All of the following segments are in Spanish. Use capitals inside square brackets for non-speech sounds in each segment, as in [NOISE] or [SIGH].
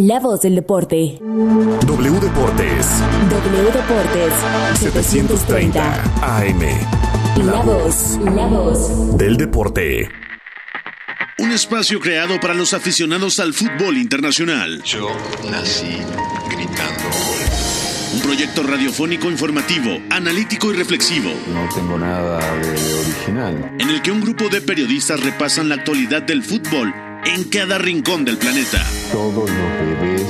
La voz del deporte. W Deportes. W Deportes. 730 AM. La voz. La voz. Del deporte. Un espacio creado para los aficionados al fútbol internacional. Yo nací gritando. Un proyecto radiofónico informativo, analítico y reflexivo, No tengo nada de original. en el que un grupo de periodistas repasan la actualidad del fútbol en cada rincón del planeta. Todos los bebés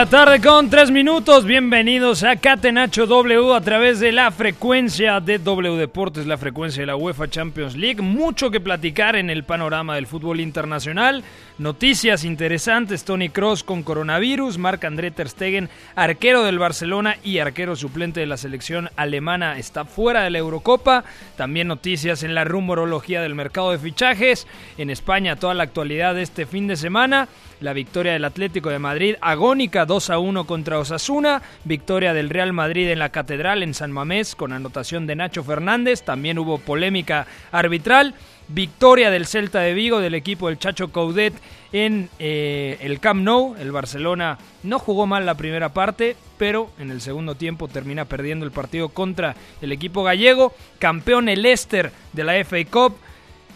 La tarde con tres minutos. Bienvenidos a Catenacho W a través de la frecuencia de W Deportes, la frecuencia de la UEFA Champions League. Mucho que platicar en el panorama del fútbol internacional. Noticias interesantes: Tony Cross con coronavirus, Marc André Ter Stegen, arquero del Barcelona y arquero suplente de la selección alemana, está fuera de la Eurocopa. También noticias en la rumorología del mercado de fichajes. En España, toda la actualidad de este fin de semana. La victoria del Atlético de Madrid, agónica 2 a 1 contra Osasuna. Victoria del Real Madrid en la Catedral en San Mamés con anotación de Nacho Fernández. También hubo polémica arbitral. Victoria del Celta de Vigo del equipo del Chacho Coudet en eh, el Camp Nou. El Barcelona no jugó mal la primera parte, pero en el segundo tiempo termina perdiendo el partido contra el equipo gallego. Campeón el Leicester de la FA Cup.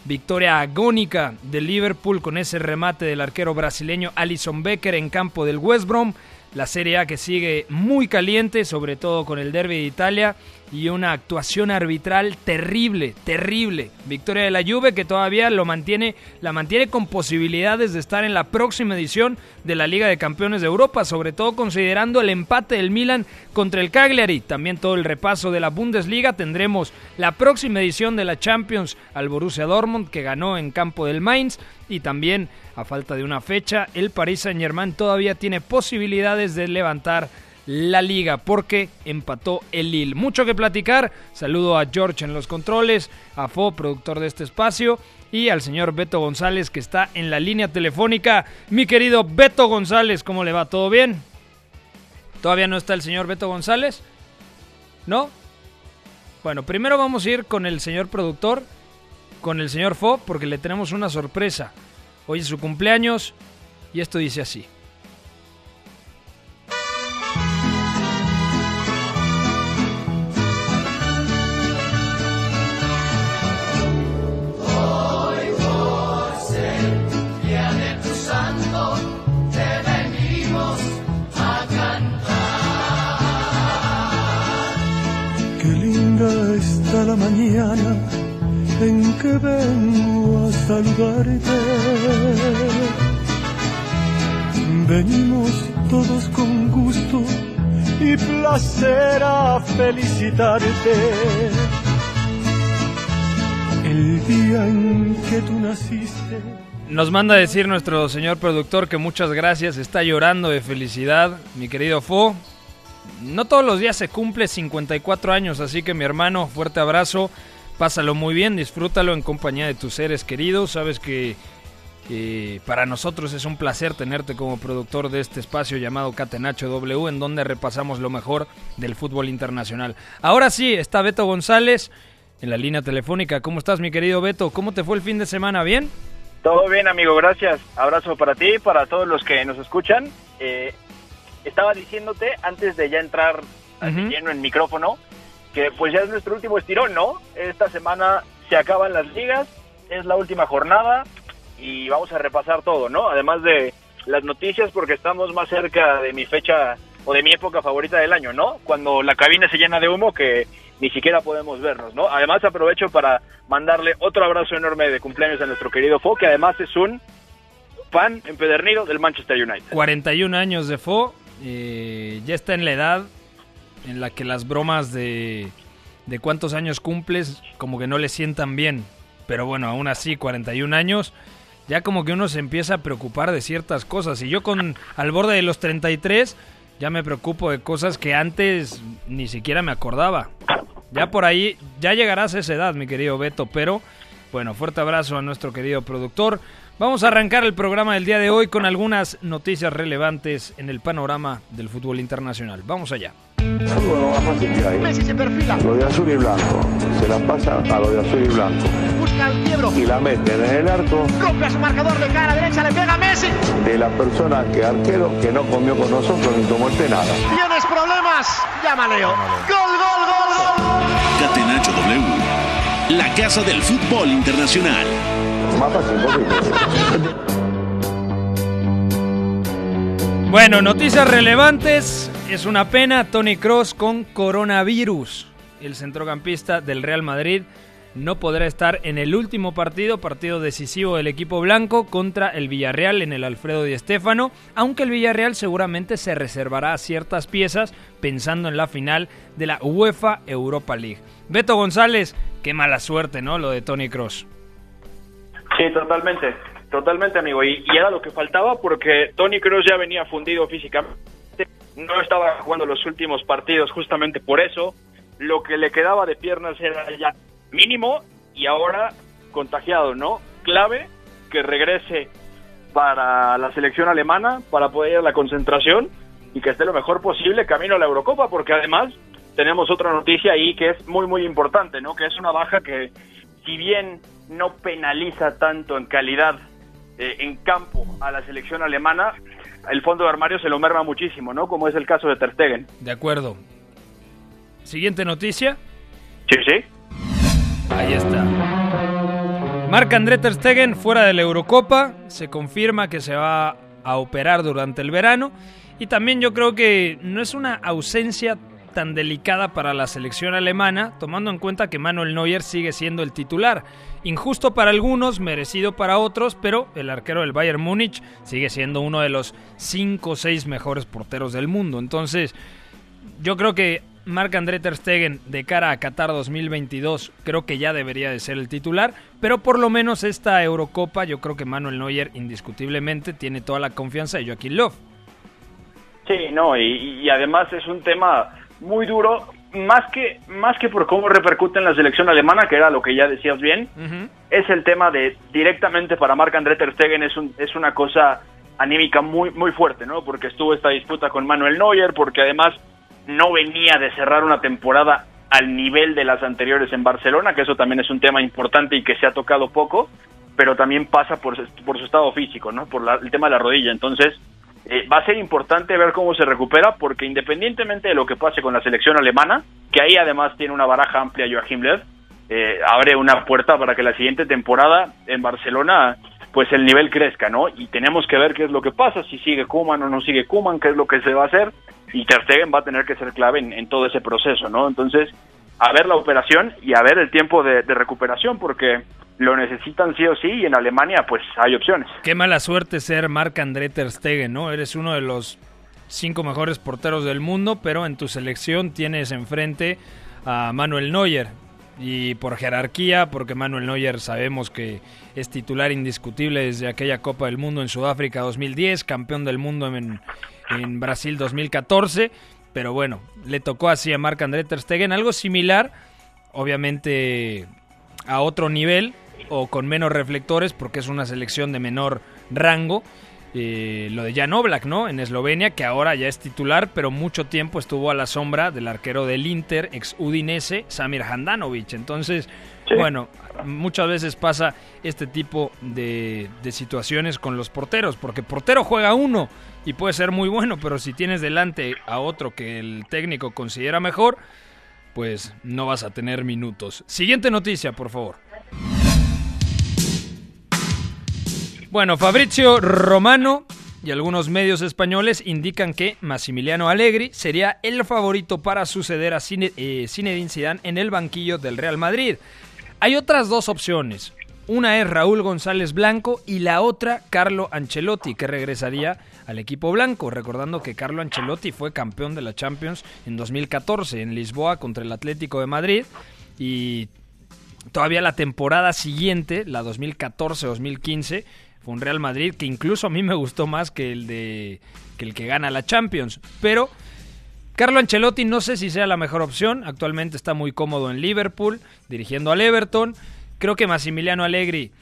Victoria agónica del Liverpool con ese remate del arquero brasileño Alison Becker en campo del West Brom. La Serie A que sigue muy caliente, sobre todo con el Derby de Italia y una actuación arbitral terrible, terrible. Victoria de la Juve que todavía lo mantiene, la mantiene con posibilidades de estar en la próxima edición de la Liga de Campeones de Europa, sobre todo considerando el empate del Milan contra el Cagliari. También todo el repaso de la Bundesliga. Tendremos la próxima edición de la Champions al Borussia Dortmund que ganó en campo del Mainz y también a falta de una fecha el Paris Saint-Germain todavía tiene posibilidades de levantar la liga porque empató el Lille. Mucho que platicar. Saludo a George en los controles, a Fo, productor de este espacio, y al señor Beto González que está en la línea telefónica. Mi querido Beto González, ¿cómo le va? ¿Todo bien? ¿Todavía no está el señor Beto González? ¿No? Bueno, primero vamos a ir con el señor productor, con el señor Fo, porque le tenemos una sorpresa. Hoy es su cumpleaños y esto dice así. Qué linda está la mañana en que vengo a saludarte. Venimos todos con gusto y placer a felicitarte. El día en que tú naciste. Nos manda a decir nuestro señor productor que muchas gracias, está llorando de felicidad, mi querido Fo. No todos los días se cumple 54 años, así que mi hermano, fuerte abrazo, pásalo muy bien, disfrútalo en compañía de tus seres queridos, sabes que para nosotros es un placer tenerte como productor de este espacio llamado Catenacho W, en donde repasamos lo mejor del fútbol internacional. Ahora sí, está Beto González en la línea telefónica. ¿Cómo estás, mi querido Beto? ¿Cómo te fue el fin de semana? ¿Bien? Todo bien, amigo, gracias. Abrazo para ti, para todos los que nos escuchan. Eh, estaba diciéndote, antes de ya entrar lleno en micrófono, que pues ya es nuestro último estirón, ¿no? Esta semana se acaban las ligas, es la última jornada y vamos a repasar todo, ¿no? Además de las noticias, porque estamos más cerca de mi fecha o de mi época favorita del año, ¿no? Cuando la cabina se llena de humo que ni siquiera podemos vernos, ¿no? Además aprovecho para mandarle otro abrazo enorme de cumpleaños a nuestro querido Fo, que además es un fan empedernido del Manchester United. 41 años de Fo, eh, ya está en la edad en la que las bromas de, de cuántos años cumples como que no le sientan bien. Pero bueno, aún así, 41 años, ya como que uno se empieza a preocupar de ciertas cosas. Y yo con al borde de los 33 ya me preocupo de cosas que antes ni siquiera me acordaba. Ya por ahí, ya llegarás a esa edad, mi querido Beto, pero bueno, fuerte abrazo a nuestro querido productor. Vamos a arrancar el programa del día de hoy con algunas noticias relevantes en el panorama del fútbol internacional. Vamos allá. Lo más fácil que hay. Messi se perfila. Lo de azul y blanco. Se la pasa a lo de azul y blanco. Busca el quiebro. Y la meten en el arco Rompe a su marcador de cara derecha. Le pega a Messi. de la persona que arquero que no comió con nosotros ni tomó el penal. ¿Tienes problemas? Llama Leo. Gol, gol, gol, gol. Catenacho W, la casa del fútbol internacional. Bueno, noticias relevantes. Es una pena, Tony Cross con coronavirus. El centrocampista del Real Madrid no podrá estar en el último partido, partido decisivo del equipo blanco contra el Villarreal en el Alfredo Di Stéfano, aunque el Villarreal seguramente se reservará ciertas piezas pensando en la final de la UEFA Europa League. Beto González, qué mala suerte, ¿no? Lo de Tony Cross. Sí, totalmente, totalmente, amigo. Y, era lo que faltaba porque Tony Kroos ya venía fundido físicamente, no estaba jugando los últimos partidos justamente por eso. Lo que le quedaba de piernas era ya mínimo y ahora contagiado, ¿no? Clave que regrese para la selección alemana para poder ir a la concentración y que esté lo mejor posible camino a la Eurocopa, porque además tenemos otra noticia ahí que es muy, muy importante, ¿no? Que es una baja que, si bien no penaliza tanto en calidad eh, en campo a la selección alemana, el fondo de armario se lo merma muchísimo, ¿no? Como es el caso de Ter Stegen. De acuerdo. Siguiente noticia. Sí, sí. Ahí está. Marc-André Ter Stegen fuera de la Eurocopa. Se confirma que se va a operar durante el verano. Y también yo creo que no es una ausencia tan delicada para la selección alemana, tomando en cuenta que Manuel Neuer sigue siendo el titular. Injusto para algunos, merecido para otros, pero el arquero del Bayern Múnich sigue siendo uno de los 5 o 6 mejores porteros del mundo. Entonces, yo creo que Marc-André Ter Stegen de cara a Qatar 2022 creo que ya debería de ser el titular, pero por lo menos esta Eurocopa yo creo que Manuel Neuer indiscutiblemente tiene toda la confianza de Joaquín Löw. Sí, no, y además es un tema muy duro, más que, más que por cómo repercute en la selección alemana, que era lo que ya decías bien, es el tema de directamente para Marc-André Ter Stegen es, un, es una cosa anímica muy, muy fuerte, ¿no? Porque estuvo esta disputa con Manuel Neuer, porque además no venía de cerrar una temporada al nivel de las anteriores en Barcelona, que eso también es un tema importante y que se ha tocado poco, pero también pasa por, su- por su estado físico, ¿no? Por la- el tema de la rodilla. Entonces, eh, va a ser importante ver cómo se recupera, porque independientemente de lo que pase con la selección alemana, que ahí además tiene una baraja amplia Joachim Löw, eh, abre una puerta para que la siguiente temporada en Barcelona pues el nivel crezca, ¿no? Y tenemos que ver qué es lo que pasa, si sigue Kuman o no sigue Kuman, qué es lo que se va a hacer, y Ter Stegen va a tener que ser clave en, en todo ese proceso, ¿no? Entonces, a ver la operación y a ver el tiempo de, recuperación, porque lo necesitan sí o sí, y en Alemania pues hay opciones. Qué mala suerte ser Marc-André Ter Stegen, ¿no? Eres uno de los cinco mejores porteros del mundo, pero en tu selección tienes enfrente a Manuel Neuer. Y por jerarquía, porque Manuel Neuer sabemos que es titular indiscutible desde aquella Copa del Mundo en Sudáfrica 2010, campeón del mundo en, en Brasil 2014. Pero bueno, le tocó así a Marc-André Ter Stegen, algo similar, obviamente a otro nivel o con menos reflectores porque es una selección de menor rango. Eh, lo de Jan Oblak, ¿no? En Eslovenia, que ahora ya es titular, pero mucho tiempo estuvo a la sombra del arquero del Inter, ex Udinese, Samir Handanovic. Entonces, Sí. bueno, muchas veces pasa este tipo de, de situaciones con los porteros, porque portero juega uno y puede ser muy bueno, pero si tienes delante a otro que el técnico considera mejor, pues no vas a tener minutos. Siguiente noticia, por favor. Bueno, Fabrizio Romano y algunos medios españoles indican que Massimiliano Allegri sería el favorito para suceder a Zine- eh, Zidane en el banquillo del Real Madrid. Hay otras dos opciones. Una es Raúl González Blanco y la otra Carlo Ancelotti, que regresaría al equipo blanco, recordando que Carlo Ancelotti fue campeón de la Champions en 2014 en Lisboa contra el Atlético de Madrid y todavía la temporada siguiente, la 2014-2015, fue un Real Madrid que incluso a mí me gustó más que el de que el que gana la Champions, pero Carlo Ancelotti no sé si sea la mejor opción, actualmente está muy cómodo en Liverpool, dirigiendo al Everton. Creo que Massimiliano Allegri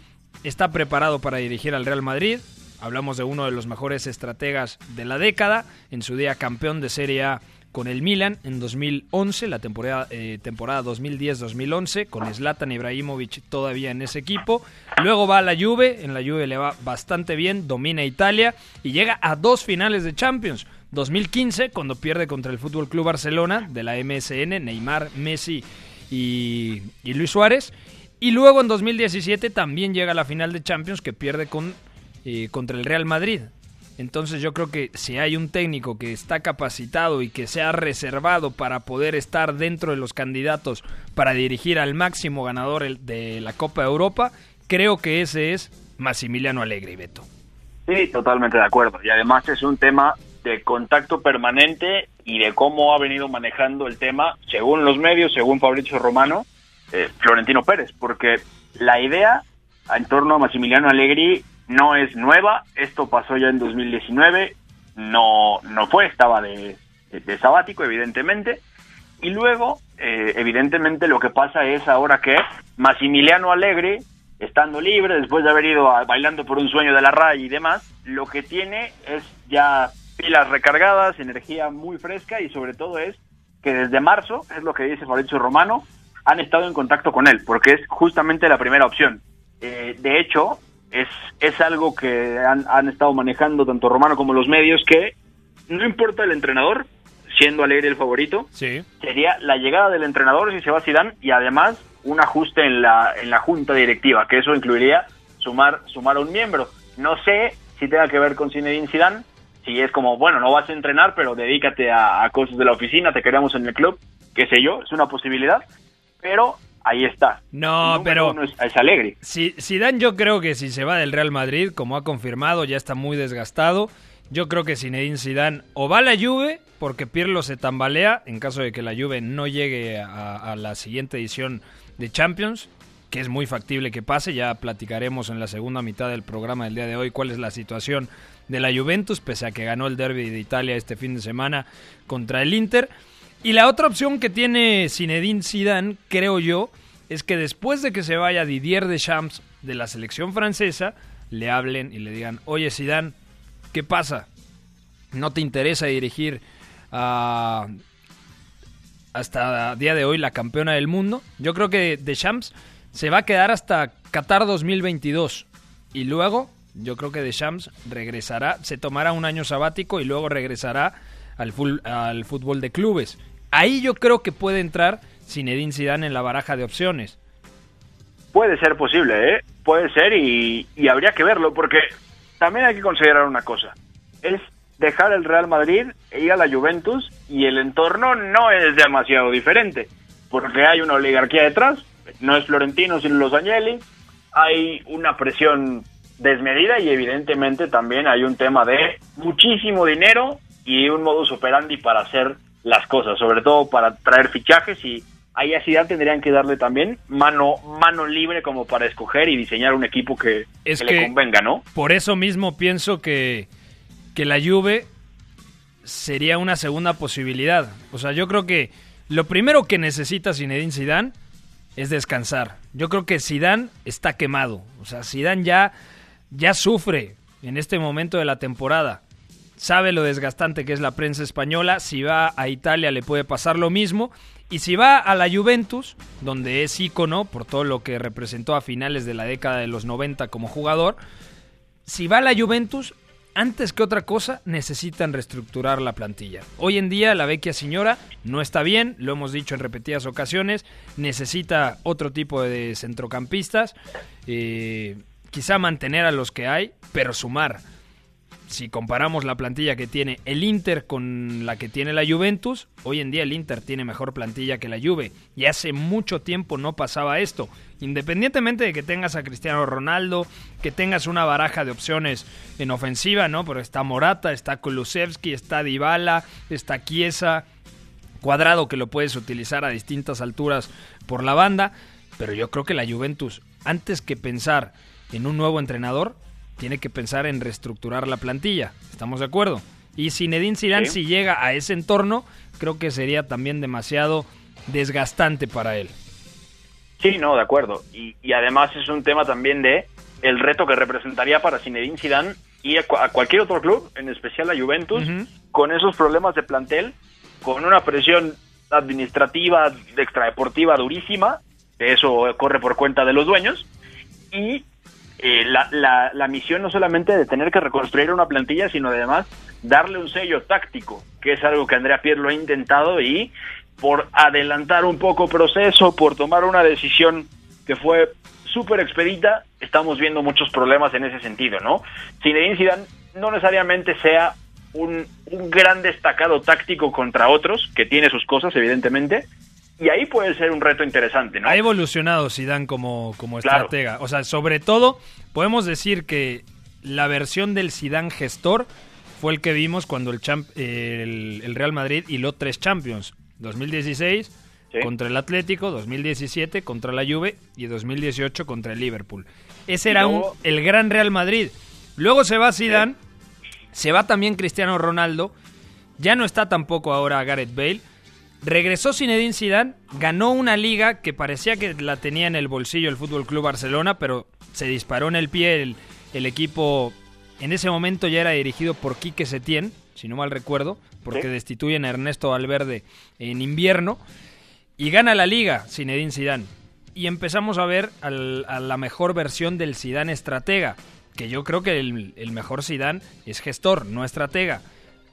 está preparado para dirigir al Real Madrid. Hablamos de uno de los mejores estrategas de la década, en su día campeón de Serie A con el Milan en 2011, la temporada, eh, temporada 2010-2011, con Zlatan Ibrahimovic todavía en ese equipo. Luego va a la Juve, en la Juve le va bastante bien, domina Italia y llega a dos finales de Champions. 2015, cuando pierde contra el Fútbol Club Barcelona de la MSN, Neymar, Messi y, y Luis Suárez. Y luego en 2017 también llega a la final de Champions que pierde con, eh, contra el Real Madrid. Entonces yo creo que si hay un técnico que está capacitado y que se ha reservado para poder estar dentro de los candidatos para dirigir al máximo ganador de la Copa de Europa, creo que ese es Massimiliano Allegri, Beto. Sí, totalmente de acuerdo. Y además es un tema de contacto permanente y de cómo ha venido manejando el tema, según los medios, según Fabrizio Romano, eh, Florentino Pérez, porque la idea en torno a Massimiliano Allegri no es nueva, esto pasó ya en 2019, no, no fue, estaba de, de- sabático, evidentemente, y luego, eh, evidentemente, lo que pasa es ahora que Massimiliano Allegri, estando libre, después de haber ido a- bailando por un sueño de la RAI y demás, lo que tiene es ya pilas recargadas, energía muy fresca y sobre todo es que desde marzo, es lo que dice Fabrizio Romano, han estado en contacto con él, porque es justamente la primera opción. Eh, de hecho, es, es algo que han, han estado manejando tanto Romano como los medios, que no importa el entrenador, siendo Alegre el favorito, Sí. sería la llegada del entrenador si se va Zidane y además un ajuste en la, en la junta directiva, que eso incluiría sumar, sumar a un miembro. No sé si tenga que ver con Zinedine Zidane, si es como, bueno, no vas a entrenar, pero dedícate a, a cosas de la oficina, te queremos en el club, qué sé yo, es una posibilidad, pero ahí está. No, número pero- uno es, es Alegre. Si, Zidane yo creo que si se va del Real Madrid, como ha confirmado, ya está muy desgastado. Yo creo que Zinedine Zidane o va a la Juve porque Pirlo se tambalea en caso de que la Juve no llegue a, a la siguiente edición de Champions, que es muy factible que pase. Ya platicaremos en la segunda mitad del programa del día de hoy cuál es la situación de la Juventus, pese a que ganó el Derby de Italia este fin de semana contra el Inter. Y la otra opción que tiene Zinedine Zidane, creo yo, es que después de que se vaya Didier Deschamps de la selección francesa, le hablen y le digan, oye Zidane, ¿qué pasa? ¿No te interesa dirigir a hasta día de hoy la campeona del mundo? Yo creo que Deschamps se va a quedar hasta Qatar 2022 y luego yo creo que Deschamps regresará, se tomará un año sabático y luego regresará al, al fútbol de clubes. Ahí yo creo que puede entrar Zinedine Zidane en la baraja de opciones. Puede ser posible, ¿eh? Puede ser y, habría que verlo, porque también hay que considerar una cosa. Es dejar el Real Madrid e ir a la Juventus y el entorno no es demasiado diferente, porque hay una oligarquía detrás, no es Florentino sino Los Agnelli, hay una presión desmedida y evidentemente también hay un tema de muchísimo dinero y un modus operandi para hacer las cosas, sobre todo para traer fichajes y ahí a Zidane tendrían que darle también mano mano libre como para escoger y diseñar un equipo que, Es que que- le convenga, ¿no? Por eso mismo pienso que, que la Juve sería una segunda posibilidad. O sea, yo creo que lo primero que necesita Zinedine Zidane es descansar. Yo creo que Zidane está quemado. O sea, Zidane ya, ya sufre en este momento de la temporada. Sabe lo desgastante que es la prensa española. Si va a Italia le puede pasar lo mismo. Y si va a la Juventus, donde es ícono por todo lo que representó a finales de la década de los 90 como jugador, si va a la Juventus, antes que otra cosa, necesitan reestructurar la plantilla. Hoy en día la vecchia señora no está bien, lo hemos dicho en repetidas ocasiones, necesita otro tipo de centrocampistas, eh, quizá mantener a los que hay, pero sumar. Si comparamos la plantilla que tiene el Inter con la que tiene la Juventus, hoy en día el Inter tiene mejor plantilla que la Juve. Y hace mucho tiempo no pasaba esto. Independientemente de que tengas a Cristiano Ronaldo, que tengas una baraja de opciones en ofensiva, ¿no? Pero está Morata, está Kulusevski, está Dybala, está Chiesa, Cuadrado que lo puedes utilizar a distintas alturas por la banda. Pero yo creo que la Juventus, antes que pensar en un nuevo entrenador, tiene que pensar en reestructurar la plantilla. ¿Estamos de acuerdo? Y Zinedine Zidane, si llega a ese entorno, creo que sería también demasiado desgastante para él. Sí, no, de acuerdo. Y, y además es un tema también de el reto que representaría para Zinedine Zidane y a, a cualquier otro club, en especial a Juventus, con esos problemas de plantel, con una presión administrativa, de extradeportiva durísima, que eso corre por cuenta de los dueños, y eh, la, la, la, misión no solamente de tener que reconstruir una plantilla, sino además darle un sello táctico, que es algo que Andrea Pierre lo ha intentado y por adelantar un poco proceso, por tomar una decisión que fue súper expedita, estamos viendo muchos problemas en ese sentido, ¿no? Zinedine Zidane no necesariamente sea un, un gran destacado táctico contra otros, que tiene sus cosas, evidentemente, y ahí puede ser un reto interesante, ¿no? Ha evolucionado Zidane como, como estratega. O sea, sobre todo, podemos decir que la versión del Zidane gestor fue el que vimos cuando el, champ, el, el, Real Madrid hiló tres Champions. 2016 ¿Sí? contra el Atlético, 2017 contra la Juve y 2018 contra el Liverpool. Ese era luego, un, el gran Real Madrid. Luego se va Zidane, ¿Sí? se va también Cristiano Ronaldo, ya no está tampoco ahora Gareth Bale Regresó Zinedine Zidane, ganó una liga que parecía que la tenía en el bolsillo el Fútbol Club Barcelona, pero se disparó en el pie el, el, equipo. En ese momento ya era dirigido por Quique Setién, si no mal recuerdo, porque ¿Sí? destituyen a Ernesto Valverde en invierno y gana la liga Zinedine Zidane. Y empezamos a ver al, a la mejor versión del Zidane estratega, que yo creo que el, el mejor Zidane es gestor, no estratega.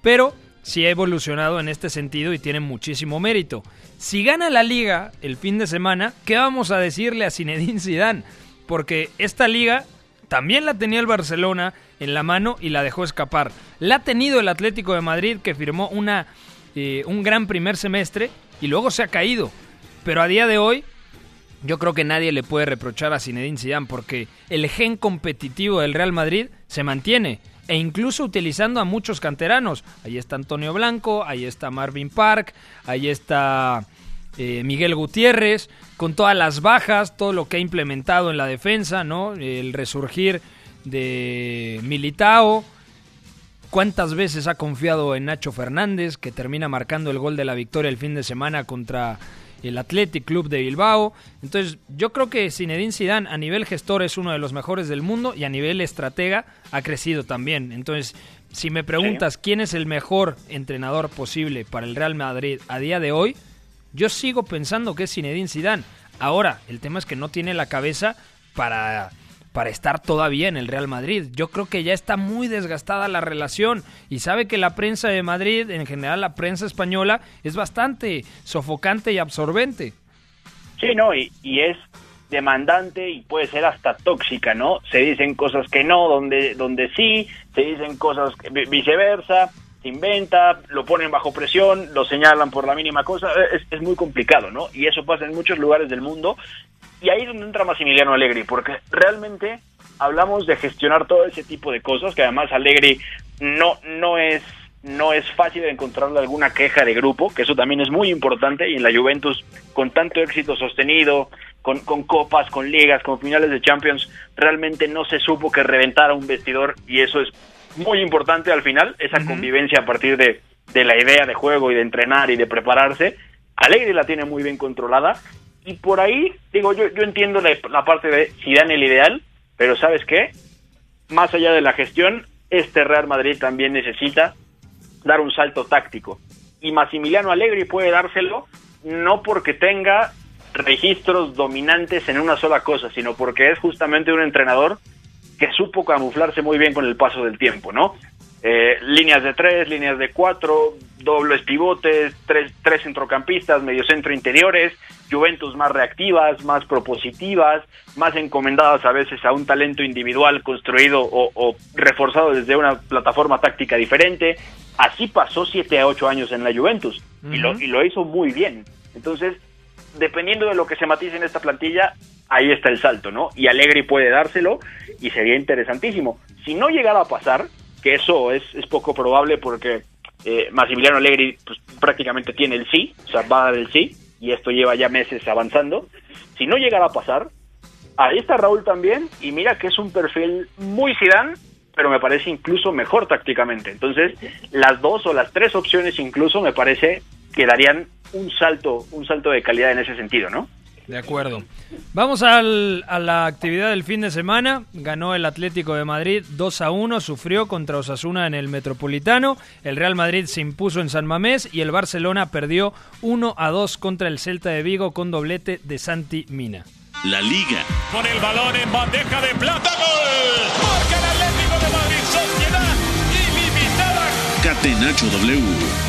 Pero sí ha evolucionado en este sentido y tiene muchísimo mérito. Si gana la liga el fin de semana, ¿qué vamos a decirle a Zinedine Zidane? Porque esta liga también la tenía el Barcelona en la mano y la dejó escapar. La ha tenido el Atlético de Madrid que firmó una, eh, un gran primer semestre y luego se ha caído. Pero a día de hoy yo creo que nadie le puede reprochar a Zinedine Zidane porque el gen competitivo del Real Madrid se mantiene e incluso utilizando a muchos canteranos. Ahí está Antonio Blanco, ahí está Marvin Park, ahí está eh, Miguel Gutiérrez, con todas las bajas, todo lo que ha implementado en la defensa, ¿no? El resurgir de Militao. ¿Cuántas veces ha confiado en Nacho Fernández, que termina marcando el gol de la victoria el fin de semana contra el Athletic Club de Bilbao. Entonces, yo creo que Zinedine Zidane a nivel gestor es uno de los mejores del mundo y a nivel estratega ha crecido también. Entonces, si me preguntas sí. quién es el mejor entrenador posible para el Real Madrid a día de hoy, yo sigo pensando que es Zinedine Zidane. Ahora, el tema es que no tiene la cabeza para para estar todavía en el Real Madrid. Yo creo que ya está muy desgastada la relación y sabe que la prensa de Madrid, en general la prensa española, es bastante sofocante y absorbente. Sí, no, y, es demandante y puede ser hasta tóxica, ¿no? Se dicen cosas que no, donde, donde sí, se dicen cosas viceversa, se inventa, lo ponen bajo presión, lo señalan por la mínima cosa, es, es muy complicado, ¿no? Y eso pasa en muchos lugares del mundo y ahí es donde entra Massimiliano Allegri, porque realmente hablamos de gestionar todo ese tipo de cosas, que además Allegri no, no es no es fácil encontrarle alguna queja de grupo, que eso también es muy importante, y en la Juventus, con tanto éxito sostenido, con, con copas, con ligas, con finales de Champions, realmente no se supo que reventara un vestidor, y eso es muy importante al final, esa uh -huh. convivencia a partir de, de la idea de juego y de entrenar y de prepararse. Allegri la tiene muy bien controlada, y por ahí, digo, yo, yo entiendo la, parte de si dan el ideal, pero ¿sabes qué? Más allá de la gestión, este Real Madrid también necesita dar un salto táctico. Y Massimiliano Allegri puede dárselo no porque tenga registros dominantes en una sola cosa, sino porque es justamente un entrenador que supo camuflarse muy bien con el paso del tiempo, ¿no? Eh, líneas de tres, líneas de cuatro, dobles pivotes, tres, tres centrocampistas, mediocentro interiores, Juventus más reactivas, más propositivas, más encomendadas a veces a un talento individual construido o, o reforzado desde una plataforma táctica diferente. Así pasó siete a ocho años en la Juventus y, lo, y lo hizo muy bien. Entonces, dependiendo de lo que se matice en esta plantilla, ahí está el salto, ¿no? Y Allegri puede dárselo y sería interesantísimo. Si no llegara a pasar, que eso es, es poco probable porque eh, Massimiliano Allegri pues, prácticamente tiene el sí, o sea, va a dar el sí, y esto lleva ya meses avanzando. Si no llegara a pasar, ahí está Raúl también, y mira que es un perfil muy Zidane, pero me parece incluso mejor tácticamente. Entonces, las dos o las tres opciones incluso me parece que darían un salto, un salto de calidad en ese sentido, ¿no? De acuerdo. Vamos al, a la actividad del fin de semana. Ganó el Atlético de Madrid 2 a 1, sufrió contra Osasuna en el Metropolitano. El Real Madrid se impuso en San Mamés y el Barcelona perdió 1 a 2 contra el Celta de Vigo con doblete de Santi Mina. La Liga. Con el balón en bandeja de plata, gol. Marca el Atlético de Madrid, sociedad ilimitada. Catenacho W.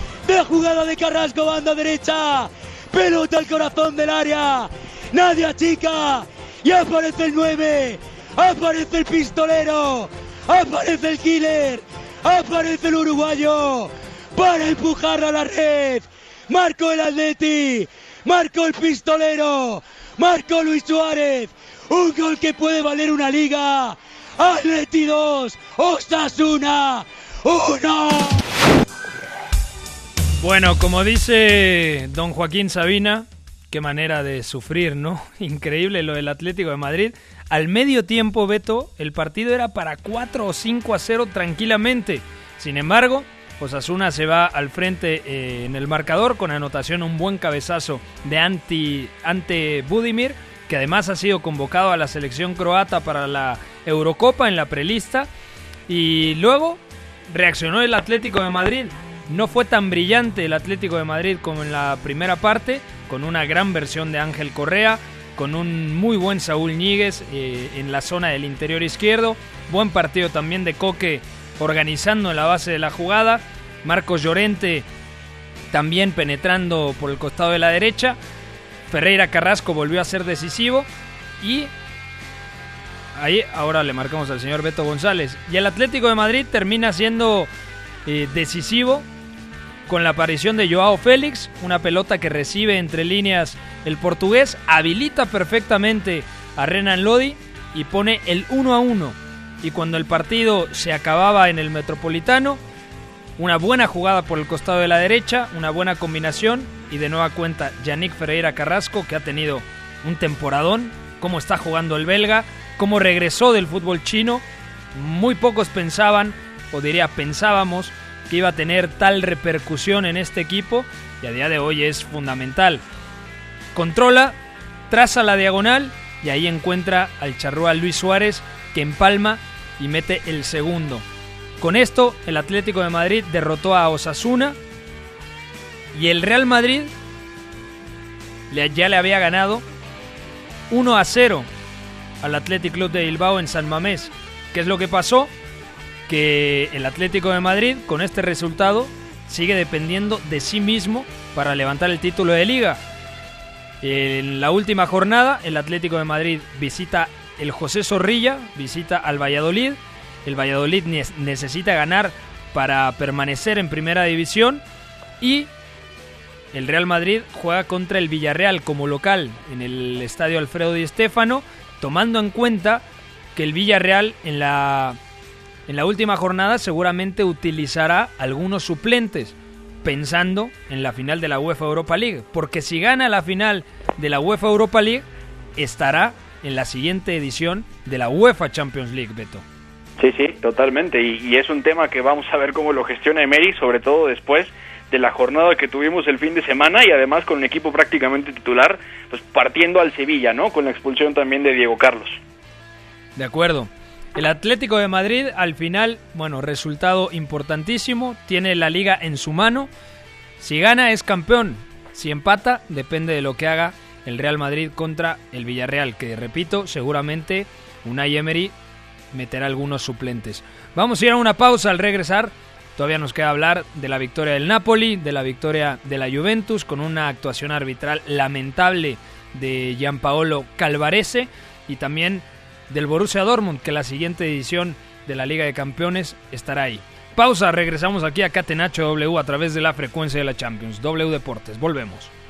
jugada de Carrasco, banda derecha, pelota al corazón del área, nadie achica y aparece el 9, aparece el pistolero, aparece el killer, aparece el uruguayo. Para empujar a la red, marcó el Atleti, marcó el pistolero, marcó Luis Suárez, un gol que puede valer una liga, Atleti 2, Osasuna. 1. Bueno, como dice don Joaquín Sabina, qué manera de sufrir, ¿no? [LAUGHS] Increíble lo del Atlético de Madrid. Al medio tiempo, Beto, el partido era para 4 o 5 a 0 tranquilamente. Sin embargo, Osasuna se va al frente eh, en el marcador con anotación un buen cabezazo de anti, ante Budimir, que además ha sido convocado a la selección croata para la Eurocopa en la prelista. Y luego reaccionó el Atlético de Madrid. No fue tan brillante el Atlético de Madrid como en la primera parte, con una gran versión de Ángel Correa, con un muy buen Saúl Ñíguez eh, en la zona del interior izquierdo. Buen partido también de Coque organizando la base de la jugada. Marcos Llorente también penetrando por el costado de la derecha. Ferreira Carrasco volvió a ser decisivo. Y ahí ahora le marcamos al señor Beto González. Y el Atlético de Madrid termina siendo eh, decisivo con la aparición de Joao Félix, una pelota que recibe entre líneas el portugués, habilita perfectamente a Renan Lodi y pone el 1 a 1. Y cuando el partido se acababa en el Metropolitano, una buena jugada por el costado de la derecha, una buena combinación y de nueva cuenta Yannick Ferreira Carrasco que ha tenido un temporadón, cómo está jugando el belga, cómo regresó del fútbol chino. Muy pocos pensaban, o diría pensábamos, que iba a tener tal repercusión en este equipo y a día de hoy es fundamental. Controla, traza la diagonal y ahí encuentra al charrúa Luis Suárez que empalma y mete el segundo. Con esto el Atlético de Madrid derrotó a Osasuna y el Real Madrid ya le había ganado 1 a 0 al Athletic Club de Bilbao en San Mamés. ¿Qué es lo que pasó? Que el Atlético de Madrid con este resultado sigue dependiendo de sí mismo para levantar el título de liga. En la última jornada el Atlético de Madrid visita el José Zorrilla, visita al Valladolid. El Valladolid necesita ganar para permanecer en primera división y el Real Madrid juega contra el Villarreal como local en el estadio Alfredo Di Stéfano, tomando en cuenta que el Villarreal en la, en la última jornada seguramente utilizará algunos suplentes, pensando en la final de la UEFA Europa League, porque si gana la final de la UEFA Europa League, estará en la siguiente edición de la UEFA Champions League, Beto. Sí, sí, totalmente. Y, y, es un tema que vamos a ver cómo lo gestiona Emery, sobre todo después de la jornada que tuvimos el fin de semana y además con un equipo prácticamente titular, pues partiendo al Sevilla, ¿no? Con la expulsión también de Diego Carlos. De acuerdo. El Atlético de Madrid al final, bueno, resultado importantísimo, tiene la liga en su mano. Si gana es campeón, si empata depende de lo que haga el Real Madrid contra el Villarreal, que repito, seguramente Unai Emery meterá algunos suplentes. Vamos a ir a una pausa al regresar. Todavía nos queda hablar de la victoria del Napoli, de la victoria de la Juventus, con una actuación arbitral lamentable de Gianpaolo Calvarese y también del Borussia Dortmund, que la siguiente edición de la Liga de Campeones estará ahí. Pausa, regresamos aquí a Catenacho W a través de la frecuencia de la Champions. W Deportes, volvemos.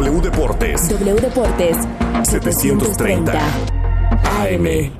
W Deportes. W Deportes 730 AM.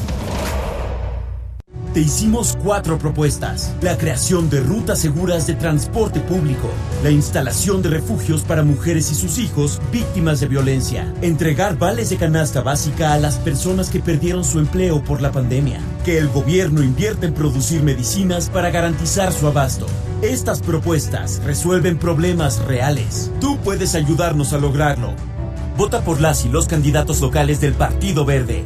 Te hicimos cuatro propuestas. La creación de rutas seguras de transporte público, la instalación de refugios para mujeres y sus hijos víctimas de violencia, entregar vales de canasta básica a las personas que perdieron su empleo por la pandemia, que el gobierno invierta en producir medicinas para garantizar su abasto. Estas propuestas resuelven problemas reales. Tú puedes ayudarnos a lograrlo. Vota por las y los candidatos locales del Partido Verde.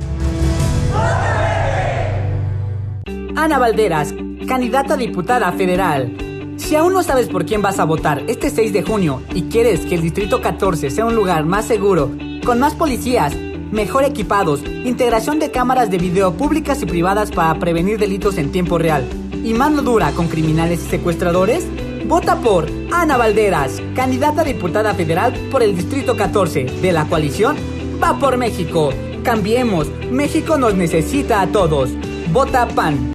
Ana Valderas, candidata a diputada federal. Si aún no sabes por quién vas a votar este 6 de junio y quieres que el Distrito 14 sea un lugar más seguro, con más policías, mejor equipados, integración de cámaras de video públicas y privadas para prevenir delitos en tiempo real y mano dura con criminales y secuestradores, vota por Ana Valderas, candidata a diputada federal por el Distrito 14 de la coalición Va por México. Cambiemos, México nos necesita a todos. Vota PAN.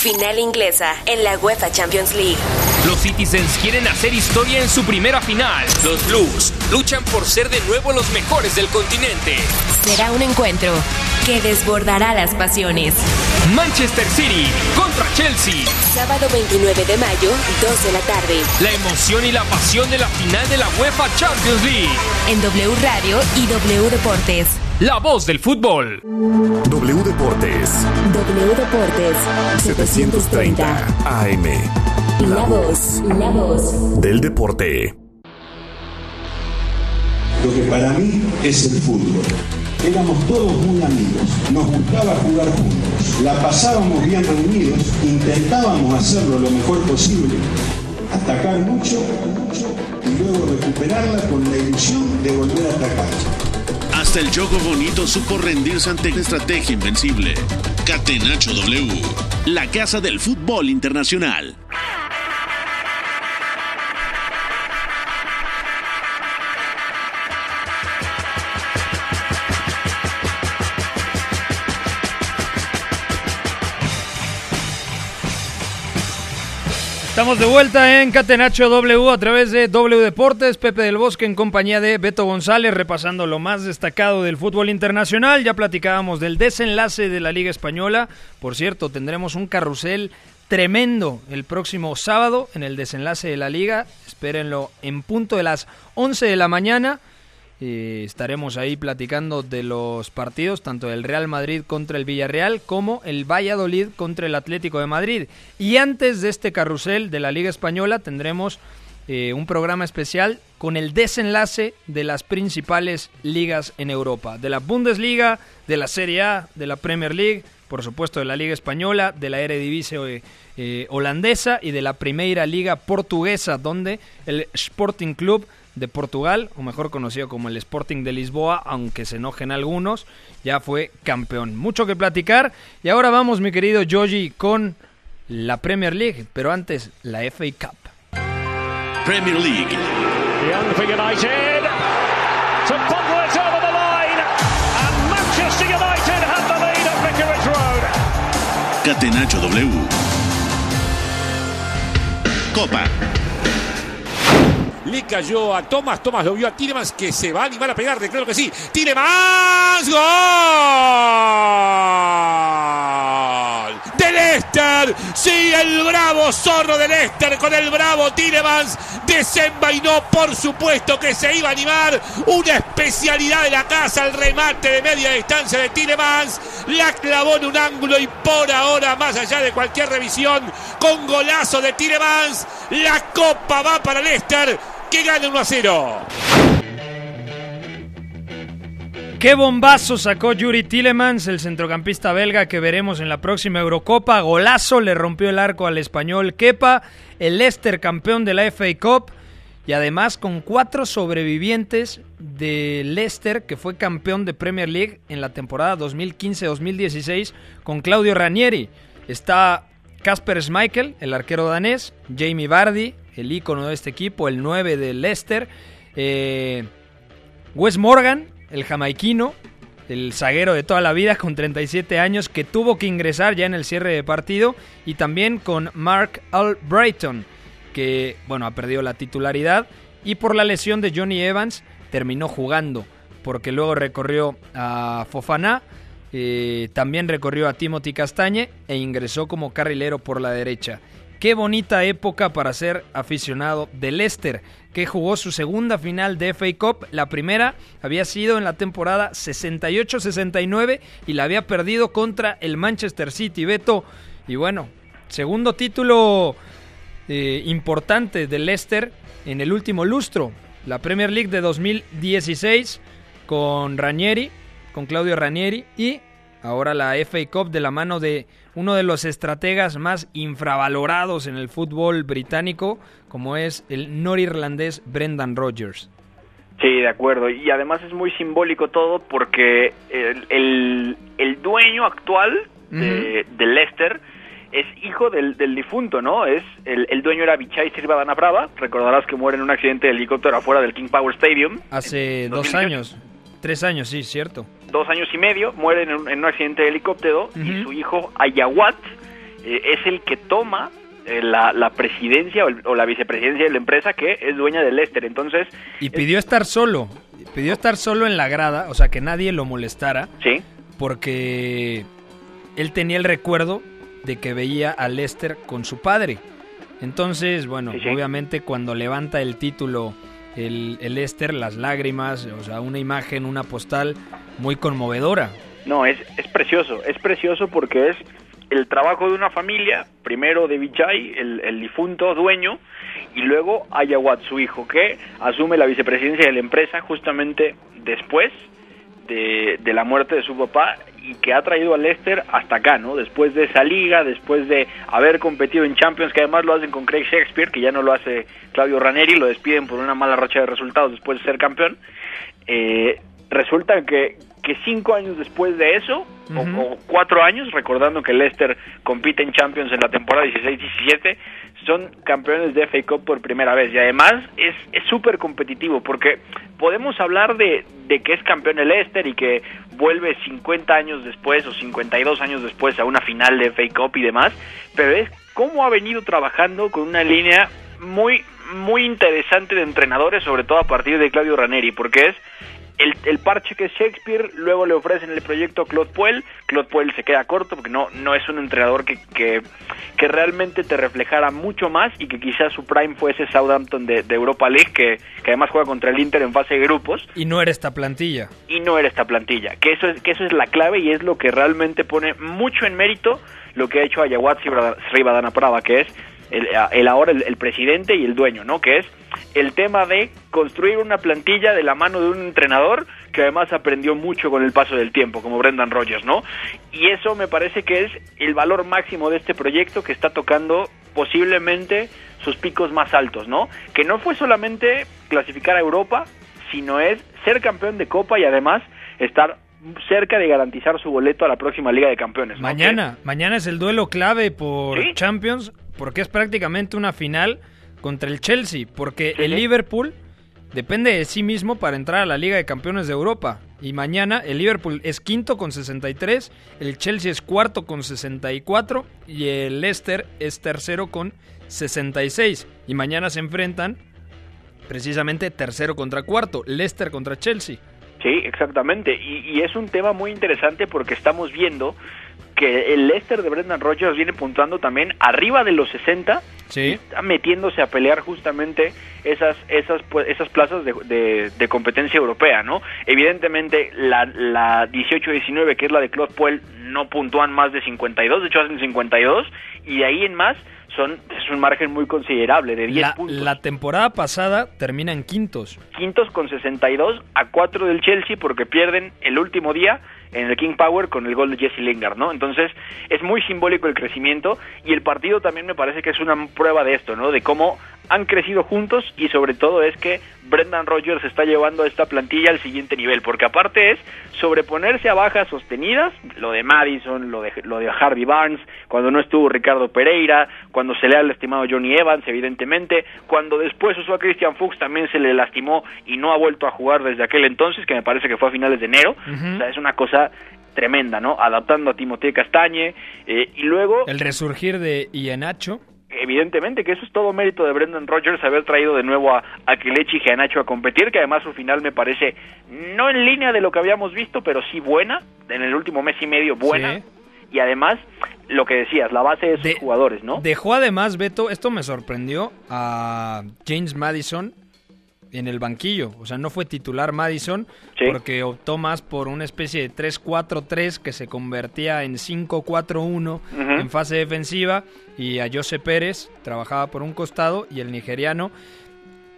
Final inglesa en la UEFA Champions League. Los Citizens quieren hacer historia en su primera final. Los Blues luchan por ser de nuevo los mejores del continente. Será un encuentro que desbordará las pasiones. Manchester City contra Chelsea. Sábado 29 de mayo, 2 de la tarde. La emoción y la pasión de la final de la UEFA Champions League. En W Radio y W Deportes. La voz del fútbol. W Deportes. W Deportes 730 AM. La voz, la voz del deporte. Lo que para mí es el fútbol. Éramos todos muy amigos, nos gustaba jugar juntos, la pasábamos bien reunidos, intentábamos hacerlo lo mejor posible, atacar mucho, mucho y luego recuperarla con la ilusión de volver a atacar. El juego bonito supo rendirse ante una estrategia invencible. Catenacho W, la casa del fútbol internacional. Estamos de vuelta en Catenacho W a través de W Deportes, Pepe del Bosque en compañía de Beto González, repasando lo más destacado del fútbol internacional. Ya platicábamos del desenlace de la Liga Española. Por cierto, tendremos un carrusel tremendo el próximo sábado en el desenlace de la liga. Espérenlo en punto de las 11 de la mañana. Eh, estaremos ahí platicando de los partidos, tanto del Real Madrid contra el Villarreal como el Valladolid contra el Atlético de Madrid. Y antes de este carrusel de la Liga Española tendremos eh, un programa especial con el desenlace de las principales ligas en Europa, de la Bundesliga, de la Serie A, de la Premier League, por supuesto de la Liga Española, de la Eredivisie eh, holandesa y de la Primera Liga portuguesa, donde el Sporting Club de Portugal, o mejor conocido como el Sporting de Lisboa, aunque se enojen algunos, ya fue campeón. Mucho que platicar. Y ahora vamos, mi querido Joji, con la Premier League, pero antes la FA Cup. Premier League. Young for United. To bubble it over the line. And Manchester United have the lead at Vicarage Road. Catenacho W. Copa. Le cayó a Thomas, Thomas lo vio a Tilemans que se va a animar a pegarle, claro que sí. Tilemans, gol de Leicester. Sí, el bravo zorro de Leicester con el bravo Tilemans desenvainó, por supuesto que se iba a animar. Una especialidad de la casa, el remate de media distancia de Tilemans. La clavó en un ángulo y por ahora, más allá de cualquier revisión, con golazo de Tilemans, la copa va para Leicester que gana 1 a 0. Qué bombazo sacó Yuri Tillemans, el centrocampista belga que veremos en la próxima Eurocopa. Golazo le rompió el arco al español Kepa, el Leicester campeón de la FA Cup y además con cuatro sobrevivientes de Leicester que fue campeón de Premier League en la temporada 2015-2016 con Claudio Ranieri. Está Casper Schmeichel, el arquero danés, Jamie Vardy, el ícono de este equipo, el 9 de Leicester, eh, Wes Morgan, el jamaiquino, el zaguero de toda la vida con 37 años que tuvo que ingresar ya en el cierre de partido y también con Mark Albrighton que bueno ha perdido la titularidad y por la lesión de Johnny Evans terminó jugando porque luego recorrió a Fofana eh, también recorrió a Timothy Castañe e ingresó como carrilero por la derecha. Qué bonita época para ser aficionado de Leicester, que jugó su segunda final de FA Cup. La primera había sido en la temporada 68-69 y la había perdido contra el Manchester City, Beto. Y bueno, segundo título eh, importante de Leicester en el último lustro. La Premier League de 2016 con Ranieri, con Claudio Ranieri y ahora la FA Cup de la mano de uno de los estrategas más infravalorados en el fútbol británico, como es el norirlandés Brendan Rodgers. Sí, de acuerdo. Y además es muy simbólico todo porque el, el, el dueño actual de, de, Leicester es hijo del, del difunto, ¿no? Es el, el, dueño era Vichai Sirvadana Brava. Recordarás que muere en un accidente de helicóptero afuera del King Power Stadium. Hace dos años. Tres años, sí, cierto. Dos años y medio, muere en un, en un accidente de helicóptero uh -huh. y su hijo Ayawat eh, es el que toma eh, la, la, presidencia o, el, o, la vicepresidencia de la empresa que es dueña de Leicester. Entonces. Y pidió es... estar solo. Pidió estar solo en la grada, o sea, que nadie lo molestara. Sí. Porque él tenía el recuerdo de que veía a Leicester con su padre. Entonces, bueno, sí, sí. obviamente cuando levanta el título el, el Esther, las lágrimas, o sea, una imagen, una postal muy conmovedora. No, es, es precioso, es precioso porque es el trabajo de una familia, primero de Vijay, el, el difunto dueño, y luego Ayawat, su hijo, que asume la vicepresidencia de la empresa justamente después de, de, la muerte de su papá y que ha traído a Leicester hasta acá, ¿no? Después de esa liga, después de haber competido en Champions, que además lo hacen con Craig Shakespeare, que ya no lo hace Claudio Ranieri, lo despiden por una mala racha de resultados después de ser campeón. Eh, resulta que, que cinco años después de eso, uh -huh. o, o, cuatro años, recordando que Leicester compite en Champions en la temporada 16-17, son campeones de FA Cup por primera vez. Y además es súper competitivo, porque podemos hablar de, de que es campeón el Leicester y que vuelve 50 años después o 52 años después a una final de FA Cup y demás, pero es cómo ha venido trabajando con una línea muy muy interesante de entrenadores, sobre todo a partir de Claudio Ranieri, porque es el, el, parche que es Shakespeare, luego le ofrecen el proyecto a Claude Puel, Claude Puel se queda corto porque no, no es un entrenador que, que, que, realmente te reflejara mucho más y que quizás su prime fuese Southampton de, de Europa League, que, que, además juega contra el Inter en fase de grupos. Y no era esta plantilla. Y no era esta plantilla, que eso es, que eso es la clave y es lo que realmente pone mucho en mérito lo que ha hecho Ayawat Srivadana Prava, que es el, el ahora el, el, presidente y el dueño, ¿no? Que es el tema de construir una plantilla de la mano de un entrenador que además aprendió mucho con el paso del tiempo, como Brendan Rodgers, ¿no? Y eso me parece que es el valor máximo de este proyecto que está tocando posiblemente sus picos más altos, ¿no? Que no fue solamente clasificar a Europa, sino es ser campeón de Copa y además estar cerca de garantizar su boleto a la próxima Liga de Campeones. ¿no? Mañana, mañana es el duelo clave por ¿Sí? Champions, porque es prácticamente una final contra el Chelsea, porque ¿Sí? el Liverpool depende de sí mismo para entrar a la Liga de Campeones de Europa. Y mañana el Liverpool es quinto con 63, el Chelsea es cuarto con 64 y el Leicester es tercero con 66. Y mañana se enfrentan precisamente tercero contra cuarto, Leicester contra Chelsea. Sí, exactamente. Y, y, es un tema muy interesante porque estamos viendo que el Leicester de Brendan Rodgers viene puntuando también arriba de los 60 sí. está metiéndose a pelear justamente esas esas esas plazas de, de, de competencia europea, ¿no? Evidentemente la, la 18-19 que es la de Claude Puel no puntúan más de 52, de hecho hacen 52 y de ahí en más son es un margen muy considerable de 10 la, puntos. La temporada pasada termina en quintos. Quintos con 62 a 4 del Chelsea porque pierden el último día en el King Power con el gol de Jesse Lingard, ¿no? Entonces, es muy simbólico el crecimiento y el partido también me parece que es una prueba de esto, ¿no? De cómo han crecido juntos y sobre todo es que Brendan Rodgers está llevando a esta plantilla al siguiente nivel, porque aparte es sobreponerse a bajas sostenidas, lo de Madison, lo de, lo de Harvey Barnes, cuando no estuvo Ricardo Pereira, cuando se le ha lastimado Johnny Evans, evidentemente, cuando después usó a Christian Fuchs también se le lastimó y no ha vuelto a jugar desde aquel entonces, que me parece que fue a finales de enero, uh -huh. o sea, es una cosa tremenda, ¿no? Adaptando a Timothée Castañe eh, y luego... El resurgir de Ianacho evidentemente que eso es todo mérito de Brendan Rodgers haber traído de nuevo a, a Kelechi y Gianacho a competir, que además su final me parece no en línea de lo que habíamos visto, pero sí buena, en el último mes y medio buena. Sí. Y además, lo que decías, la base de sus de, jugadores, ¿no? Dejó además, Beto, esto me sorprendió, a James Madison en el banquillo. O sea, no fue titular Madison sí. porque optó más por una especie de 3-4-3 que se convertía en 5-4-1 uh -huh. en fase defensiva y a Jose Pérez trabajaba por un costado y el nigeriano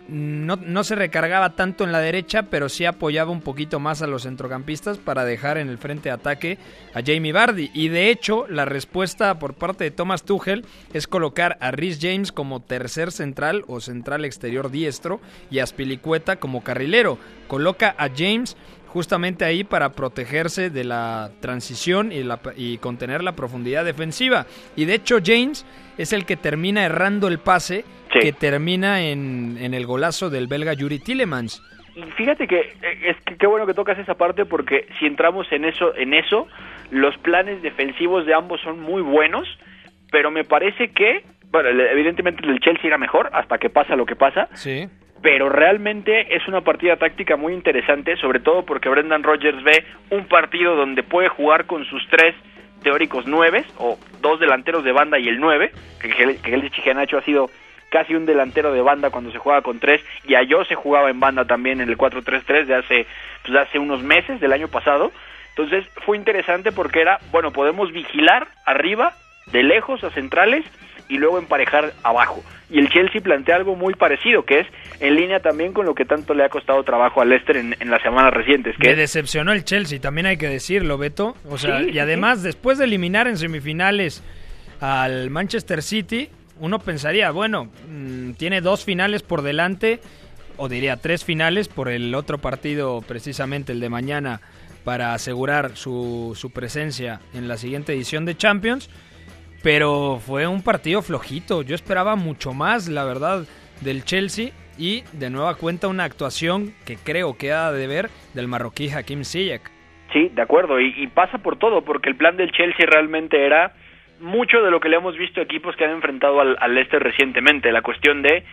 no, no, se recargaba tanto en la derecha, pero sí apoyaba un poquito más a los centrocampistas para dejar en el frente de ataque a Jamie Vardy. Y de hecho, la respuesta por parte de Thomas Tuchel es colocar a Rhys James como tercer central o central exterior diestro y a Spilicueta como carrilero. Coloca a James justamente ahí para protegerse de la transición y contener la profundidad defensiva. Y de hecho, James es el que termina errando el pase sí. que termina en, en, el golazo del belga Yuri Tillemans. Y fíjate que es que qué bueno que tocas esa parte porque si entramos en eso, en eso, los planes defensivos de ambos son muy buenos, pero me parece que, bueno, evidentemente el Chelsea era mejor hasta que pasa lo que pasa. Sí. Pero realmente es una partida táctica muy interesante, sobre todo porque Brendan Rodgers ve un partido donde puede jugar con sus tres teóricos nueves o dos delanteros de banda y el nueve, que, que el Chigenacho ha sido casi un delantero de banda cuando se jugaba con tres y a yo se jugaba en banda también en el 4-3-3 de hace pues, de hace unos meses del año pasado. Entonces fue interesante porque era bueno podemos vigilar arriba de lejos a centrales y luego emparejar abajo y el Chelsea plantea algo muy parecido que es en línea también con lo que tanto le ha costado trabajo al Leicester en, en las semanas recientes que Me decepcionó el Chelsea también hay que decirlo Beto o sea sí, y además sí. después de eliminar en semifinales al Manchester City uno pensaría, bueno, mmm, tiene dos finales por delante, o diría tres finales por el otro partido, precisamente el de mañana, para asegurar su, su presencia en la siguiente edición de Champions. Pero fue un partido flojito. Yo esperaba mucho más, la verdad, del Chelsea. Y de nueva cuenta una actuación que creo que ha de ver del marroquí Hakim Ziyech. Sí, de acuerdo. Y, y pasa por todo, porque el plan del Chelsea realmente era mucho de lo que le hemos visto equipos que han enfrentado al, al Leicester recientemente, la cuestión de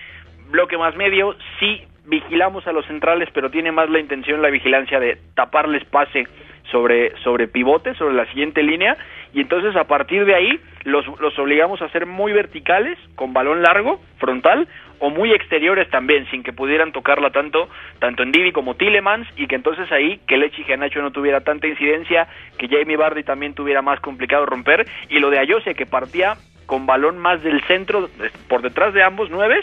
bloque más medio, sí vigilamos a los centrales, pero tiene más la intención, la vigilancia de taparles pase sobre, sobre pivote, sobre la siguiente línea, y entonces a partir de ahí los, los obligamos a ser muy verticales, con balón largo, frontal, o muy exteriores también, sin que pudieran tocarla tanto, tanto en Divi como Tillemans, y que entonces ahí que Lechi Ganacho no tuviera tanta incidencia, que Jamie Bardi también tuviera más complicado romper, y lo de Ayose que partía con balón más del centro, por detrás de ambos nueve,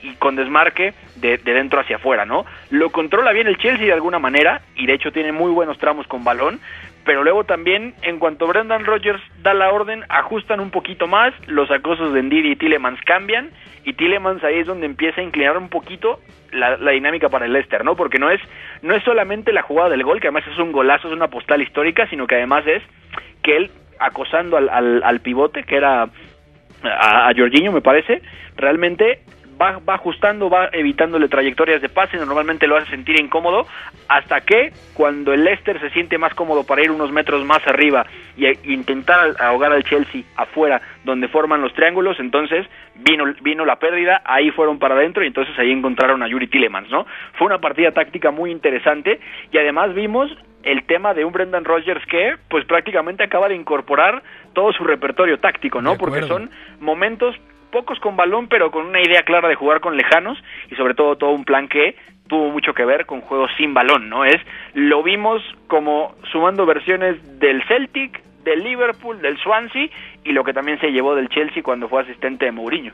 y con desmarque de, de, dentro hacia afuera, ¿no? Lo controla bien el Chelsea de alguna manera, y de hecho tiene muy buenos tramos con balón, pero luego también, en cuanto Brendan Rodgers da la orden, ajustan un poquito más, los acosos de Ndidi y Tillemans cambian, y Tillemans ahí es donde empieza a inclinar un poquito la, la, dinámica para el Leicester, ¿no? Porque no es, no es solamente la jugada del gol, que además es un golazo, es una postal histórica, sino que además es que él acosando al, al, al pivote, que era a, a Jorginho me parece, realmente va, va ajustando, va evitándole trayectorias de pase, normalmente lo hace sentir incómodo, hasta que cuando el Leicester se siente más cómodo para ir unos metros más arriba y, intentar ahogar al Chelsea afuera, donde forman los triángulos, entonces vino, vino la pérdida, ahí fueron para adentro y entonces ahí encontraron a Yuri Tillemans, ¿no? Fue una partida táctica muy interesante y además vimos el tema de un Brendan Rodgers que pues prácticamente acaba de incorporar todo su repertorio táctico, ¿no? Porque son momentos pocos con balón, pero con una idea clara de jugar con lejanos y sobre todo todo un plan que tuvo mucho que ver con juegos sin balón, ¿no? Es lo vimos como sumando versiones del Celtic, del Liverpool, del Swansea y lo que también se llevó del Chelsea cuando fue asistente de Mourinho.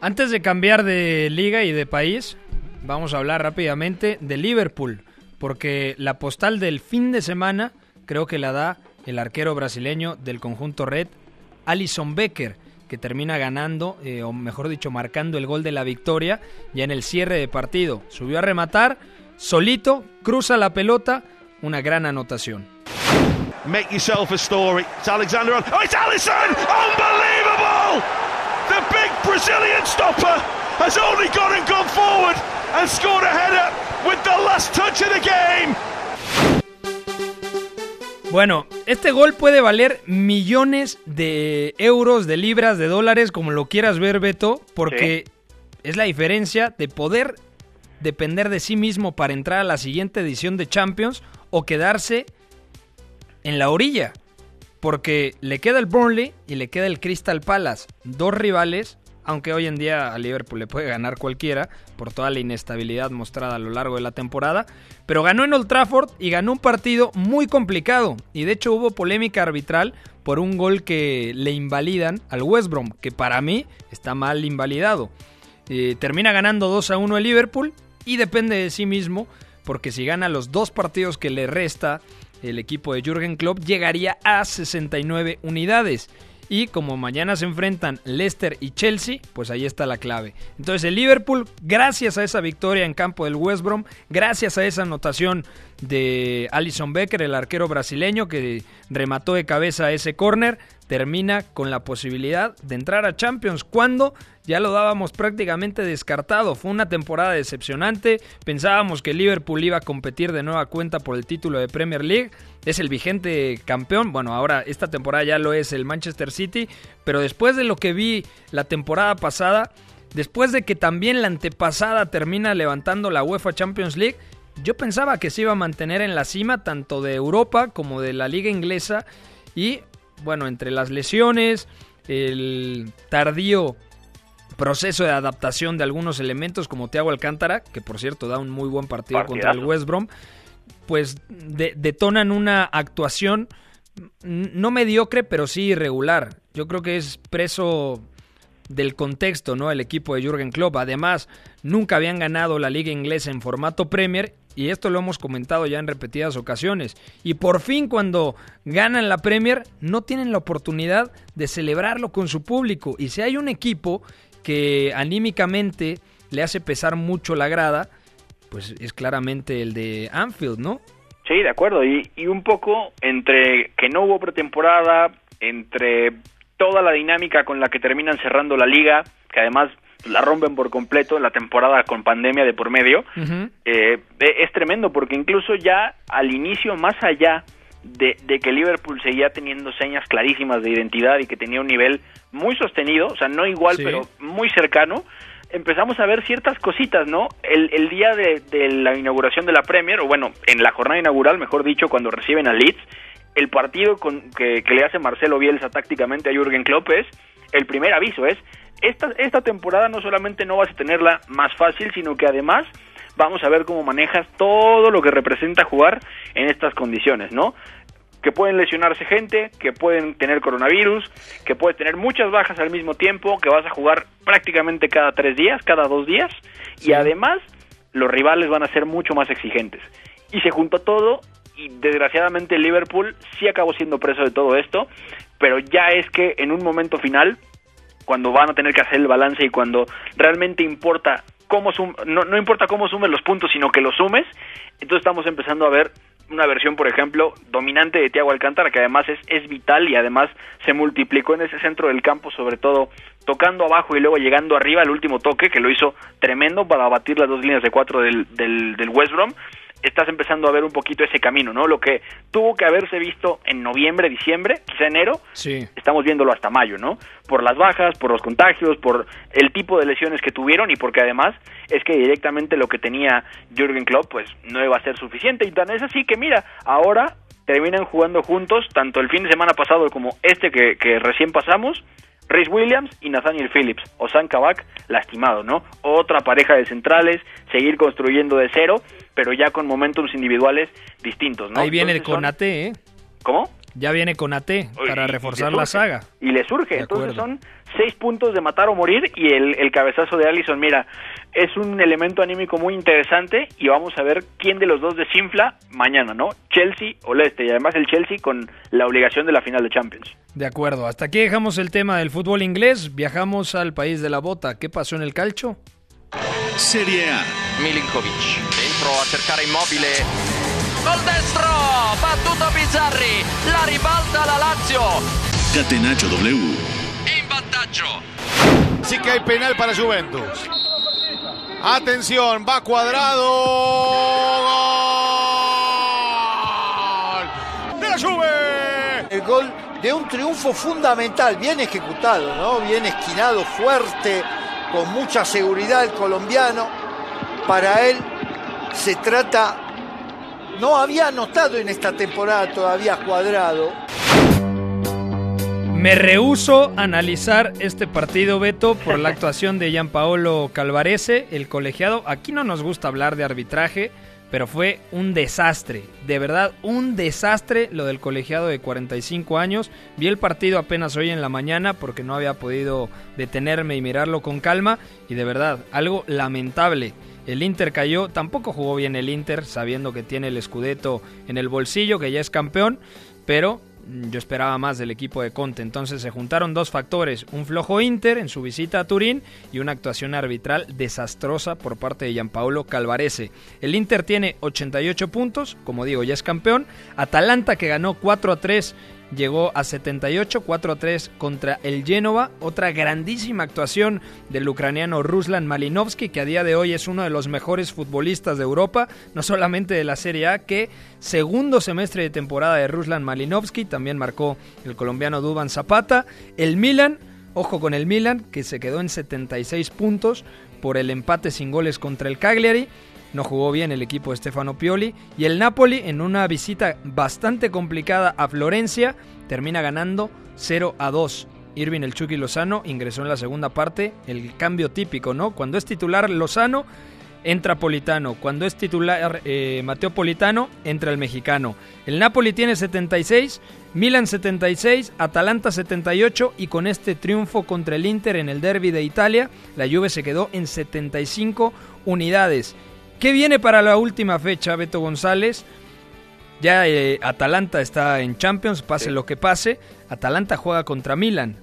Antes de cambiar de liga y de país, vamos a hablar rápidamente de Liverpool, porque la postal del fin de semana creo que la da el arquero brasileño del conjunto Red, Alison Becker que termina ganando, eh, o mejor dicho, marcando el gol de la victoria ya en el cierre de partido. Subió a rematar, solito, cruza la pelota, una gran anotación. Make yourself a story. It's Alexander. Oh, it's Allison! Unbelievable! The big Brazilian stopper has only gone and gone forward and scored a header with the last touch of the game. Bueno, este gol puede valer millones de euros, de libras, de dólares, como lo quieras ver, Beto, porque sí. es la diferencia de poder depender de sí mismo para entrar a la siguiente edición de Champions o quedarse en la orilla. Porque le queda el Burnley y le queda el Crystal Palace, dos rivales aunque hoy en día a Liverpool le puede ganar cualquiera por toda la inestabilidad mostrada a lo largo de la temporada, pero ganó en Old Trafford y ganó un partido muy complicado y de hecho hubo polémica arbitral por un gol que le invalidan al West Brom, que para mí está mal invalidado. Eh, termina ganando 2 a 1 el Liverpool y depende de sí mismo, porque si gana los dos partidos que le resta el equipo de Jürgen Klopp llegaría a 69 unidades. Y como mañana se enfrentan Leicester y Chelsea, pues ahí está la clave. Entonces el Liverpool, gracias a esa victoria en campo del West Brom, gracias a esa anotación de Alison Becker, el arquero brasileño que remató de cabeza ese córner, termina con la posibilidad de entrar a Champions cuando ya lo dábamos prácticamente descartado. Fue una temporada decepcionante. Pensábamos que Liverpool iba a competir de nueva cuenta por el título de Premier League. Es el vigente campeón. Bueno, ahora esta temporada ya lo es el Manchester City. Pero después de lo que vi la temporada pasada, después de que también la antepasada termina levantando la UEFA Champions League, yo pensaba que se iba a mantener en la cima tanto de Europa como de la liga inglesa. Y bueno, entre las lesiones, el tardío proceso de adaptación de algunos elementos como Thiago Alcántara, que por cierto da un muy buen partido Partidazo. contra el West Brom, pues de, detonan una actuación no mediocre, pero sí irregular. Yo creo que es preso del contexto, ¿no? El equipo de Jürgen Klopp. Además, nunca habían ganado la liga inglesa en formato Premier y esto lo hemos comentado ya en repetidas ocasiones. Y por fin cuando ganan la Premier no tienen la oportunidad de celebrarlo con su público. Y si hay un equipo que anímicamente le hace pesar mucho la grada, pues es claramente el de Anfield, ¿no? Sí, de acuerdo. Y, y un poco entre que no hubo pretemporada, entre toda la dinámica con la que terminan cerrando la liga, que además la rompen por completo en la temporada con pandemia de por medio, uh -huh. eh, es tremendo porque incluso ya al inicio, más allá de, de, que Liverpool seguía teniendo señas clarísimas de identidad y que tenía un nivel muy sostenido, o sea, no igual, sí. pero muy cercano, empezamos a ver ciertas cositas, ¿no? El, el día de, de la inauguración de la Premier, o bueno, en la jornada inaugural, mejor dicho, cuando reciben a Leeds, el partido con, que, que le hace Marcelo Bielsa tácticamente a Jürgen Klopp es, el primer aviso es, esta, esta temporada no solamente no vas a tenerla más fácil, sino que además vamos a ver cómo manejas todo lo que representa jugar en estas condiciones, ¿no? Que pueden lesionarse gente, que pueden tener coronavirus, que puedes tener muchas bajas al mismo tiempo, que vas a jugar prácticamente cada tres días, cada dos días, y además los rivales van a ser mucho más exigentes. Y se juntó todo y desgraciadamente Liverpool sí acabó siendo preso de todo esto, pero ya es que en un momento final, cuando van a tener que hacer el balance y cuando realmente importa cómo sum no, no importa cómo sumes los puntos, sino que los sumes, entonces estamos empezando a ver una versión, por ejemplo, dominante de Thiago Alcántara, que además es, es vital y además se multiplicó en ese centro del campo, sobre todo tocando abajo y luego llegando arriba el último toque, que lo hizo tremendo para batir las dos líneas de cuatro del, del, del West Brom estás empezando a ver un poquito ese camino, ¿no? Lo que tuvo que haberse visto en noviembre, diciembre, quizá enero, Sí. estamos viéndolo hasta mayo, ¿no? Por las bajas, por los contagios, por el tipo de lesiones que tuvieron y porque además es que directamente lo que tenía Jürgen Klopp pues no iba a ser suficiente y tan es así que mira, ahora terminan jugando juntos tanto el fin de semana pasado como este que, que recién pasamos Rhys Williams y Nathaniel Phillips, o Sam Kabak lastimado, ¿no? Otra pareja de centrales, seguir construyendo de cero, pero ya con momentos individuales distintos, ¿no? Ahí viene Entonces son- con AT, ¿eh? ¿Cómo? Ya viene con AT para reforzar la saga. Y le surge. Entonces son seis puntos de matar o morir y el, el cabezazo de Allison, mira, es un elemento anímico muy interesante y vamos a ver quién de los dos desinfla mañana, ¿no? Chelsea o Leicester y además el Chelsea con la obligación de la final de Champions. De acuerdo, hasta aquí dejamos el tema del fútbol inglés, viajamos al país de la bota. ¿Qué pasó en el calcio? Serie A. Milinkovic dentro a cercare col destro battuto Bizzarri la ribalta la Lazio Catenacho W. in vantaggio Sí que hay penal para Juventus. Atención, va cuadrado. ¡Gol! ¡De la Juve! El gol de un triunfo fundamental, bien ejecutado, ¿no? Bien esquinado, fuerte, con mucha seguridad el colombiano. Para él se trata, no había anotado en esta temporada todavía cuadrado. Me rehuso a analizar este partido, Beto, por la actuación de Gianpaolo Calvarese, el colegiado. Aquí no nos gusta hablar de arbitraje, pero fue un desastre. De verdad, un desastre lo del colegiado de 45 años. Vi el partido apenas hoy en la mañana porque no había podido detenerme y mirarlo con calma. Y de verdad, algo lamentable. El Inter cayó, tampoco jugó bien el Inter, sabiendo que tiene el Scudetto en el bolsillo, que ya es campeón, pero yo esperaba más del equipo de Conte. Entonces se juntaron dos factores, un flojo Inter en su visita a Turín y una actuación arbitral desastrosa por parte de Gianpaolo Calvarese. El Inter tiene 88 puntos, como digo, ya es campeón. Atalanta que ganó 4 a 3 llegó a 78, 4 a 3 contra el Génova. Otra grandísima actuación del ucraniano Ruslan Malinovsky, que a día de hoy es uno de los mejores futbolistas de Europa, no solamente de la Serie A, que segundo semestre de temporada de Ruslan Malinovsky, también marcó el colombiano Duban Zapata. El Milan, ojo con el Milan, que se quedó en 76 puntos por el empate sin goles contra el Cagliari. No jugó bien el equipo de Stefano Pioli. Y el Napoli, en una visita bastante complicada a Florencia, termina ganando 0 a 2. Irving el Chucky Lozano ingresó en la segunda parte. El cambio típico, ¿no? Cuando es titular Lozano, entra Politano. Cuando es titular eh, Mateo Politano, entra el mexicano. El Napoli tiene 76, Milan 76, Atalanta 78 y con este triunfo contra el Inter en el derby de Italia, la Juve se quedó en 75 unidades. ¿Qué viene para la última fecha, Beto González? Ya eh, Atalanta está en Champions, pase lo que pase. Atalanta juega contra Milan.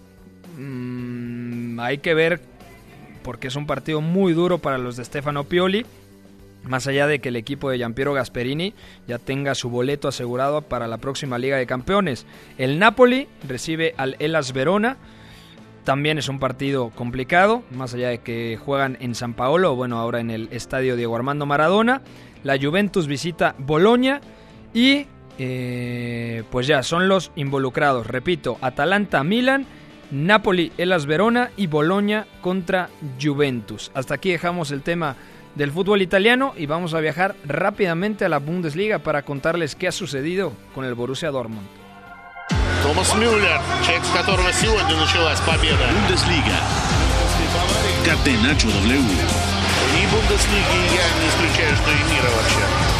Mm, hay que ver porque es un partido muy duro para los de Stefano Pioli. Más allá de que el equipo de Giampiero Gasperini ya tenga su boleto asegurado para la próxima Liga de Campeones. El Napoli recibe al Elas Verona. También es un partido complicado, más allá de que juegan en San Paolo, bueno, ahora en el estadio Diego Armando Maradona. La Juventus visita Bolonia y eh, pues ya son los involucrados. Repito, Atalanta, Milan, Napoli, Elas Verona y Boloña contra Juventus. Hasta aquí dejamos el tema del fútbol italiano y vamos a viajar rápidamente a la Bundesliga para contarles qué ha sucedido con el Borussia Dortmund. Томас Мюллер, человек, с которого сегодня началась победа. Бундеслига. Catenacho W. И Бундеслиги я не исключаю, что и мира вообще.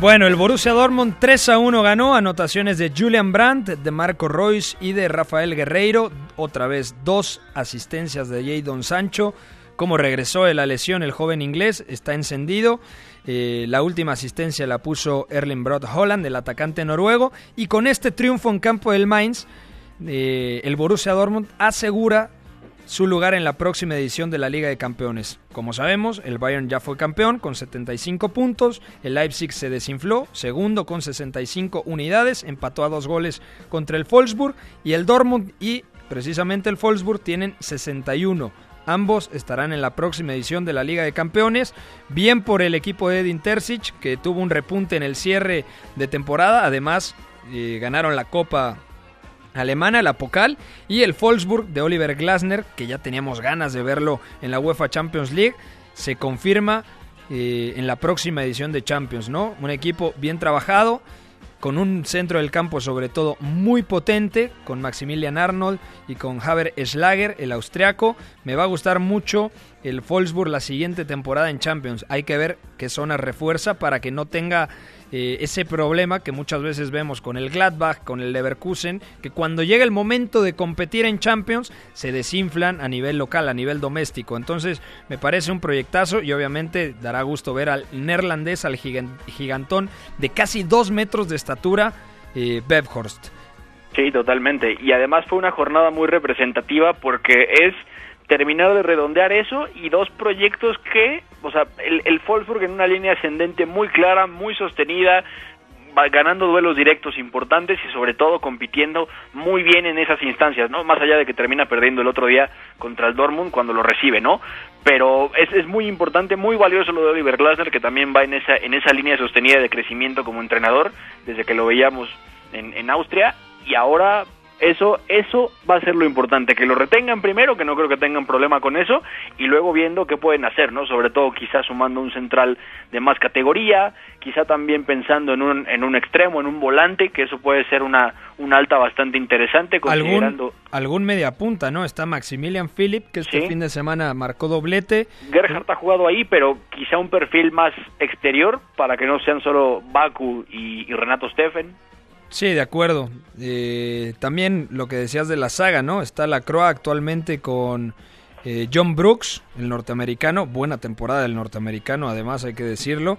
Bueno, el Borussia Dortmund 3 a 1 ganó, anotaciones de Julian Brandt, de Marco Royce y de Rafael Guerreiro. Otra vez dos asistencias de Jadon Sancho. Como regresó de la lesión el joven inglés, está encendido. Eh, la última asistencia la puso Erling Brot Holland, el atacante noruego. Y con este triunfo en campo del Mainz, eh, el Borussia Dortmund asegura su lugar en la próxima edición de la Liga de Campeones. Como sabemos, el Bayern ya fue campeón con 75 puntos, el Leipzig se desinfló, segundo con 65 unidades, empató a dos goles contra el Wolfsburg y el Dortmund y precisamente el Wolfsburg tienen 61. Ambos estarán en la próxima edición de la Liga de Campeones. Bien por el equipo de Edin Terzic, que tuvo un repunte en el cierre de temporada. Además, eh, ganaron la Copa alemana, la Pokal, y el Wolfsburg de Oliver Glasner, que ya teníamos ganas de verlo en la UEFA Champions League, se confirma eh, en la próxima edición de Champions, ¿no? Un equipo bien trabajado, con un centro del campo sobre todo muy potente, con Maximilian Arnold y con Haber Schlager, el austriaco. Me va a gustar mucho el Wolfsburg la siguiente temporada en Champions. Hay que ver qué zona refuerza para que no tenga eh, ese problema que muchas veces vemos con el Gladbach, con el Leverkusen, que cuando llega el momento de competir en Champions se desinflan a nivel local, a nivel doméstico. Entonces me parece un proyectazo y obviamente dará gusto ver al neerlandés, al gigantón de casi dos metros de estatura, eh, Sí, totalmente. Y además fue una jornada muy representativa porque es terminar de redondear eso y dos proyectos que, o sea, el, el en una línea ascendente muy clara, muy sostenida, ganando duelos directos importantes y sobre todo compitiendo muy bien en esas instancias, ¿no? Más allá de que termina perdiendo el otro día contra el Dortmund cuando lo recibe, ¿no? Pero es, es muy importante, muy valioso lo de Oliver Glasner, que también va en esa, en esa línea sostenida de crecimiento como entrenador, desde que lo veíamos en, en Austria, y ahora eso, eso va a ser lo importante, que lo retengan primero, que no creo que tengan problema con eso, y luego viendo qué pueden hacer, ¿no? Sobre todo quizás sumando un central de más categoría, quizá también pensando en un, en un extremo, en un volante, que eso puede ser una, una alta bastante interesante, considerando... ¿Algún, algún media punta, ¿no? Está Maximilian Philip, que este fin de semana marcó doblete. Gerhardt ha jugado ahí, pero quizá un perfil más exterior, para que no sean solo Baku y, y Renato Steffen. Sí, de acuerdo. Eh, también lo que decías de la saga, ¿no? Está la Croa actualmente con eh, John Brooks, el norteamericano. Buena temporada del norteamericano, además hay que decirlo.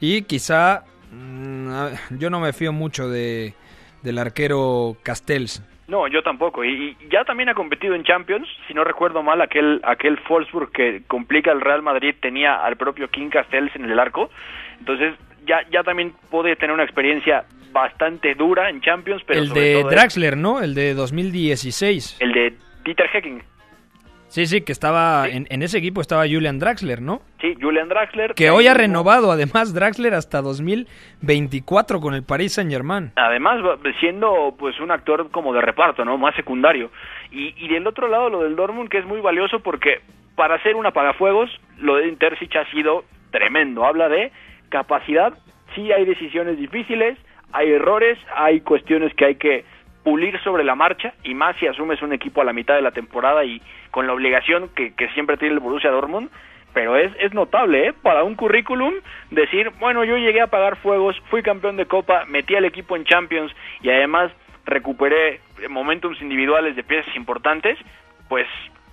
Y quizá mm, yo no me fío mucho de, del arquero Castells. No, yo tampoco. Y, ya también ha competido en Champions. Si no recuerdo mal, aquel, aquel Wolfsburg que complica el Real Madrid tenía al propio King Castells en el arco. Entonces ya, ya también puede tener una experiencia bastante dura en Champions, pero el sobre de todo Draxler, ¿no? El de 2016. El de Dieter Hecking. Sí, sí, que estaba en, en, ese equipo estaba Julian Draxler, ¿no? Sí, Julian Draxler. Que hoy ha renovado, además, Draxler hasta 2024 con el Paris Saint-Germain. Además, siendo pues un actor como de reparto, ¿no? Más secundario. Y, y del otro lado, lo del Dortmund, que es muy valioso porque para ser un apagafuegos, lo de Intercich ha sido tremendo. Habla de capacidad, sí hay decisiones difíciles, hay errores, hay cuestiones que hay que pulir sobre la marcha y más si asumes un equipo a la mitad de la temporada y con la obligación que, que siempre tiene el Borussia Dortmund, pero es, es notable, ¿eh? Para un currículum decir, bueno, yo llegué a pagar fuegos, fui campeón de Copa, metí al equipo en Champions y además recuperé momentums individuales de piezas importantes, pues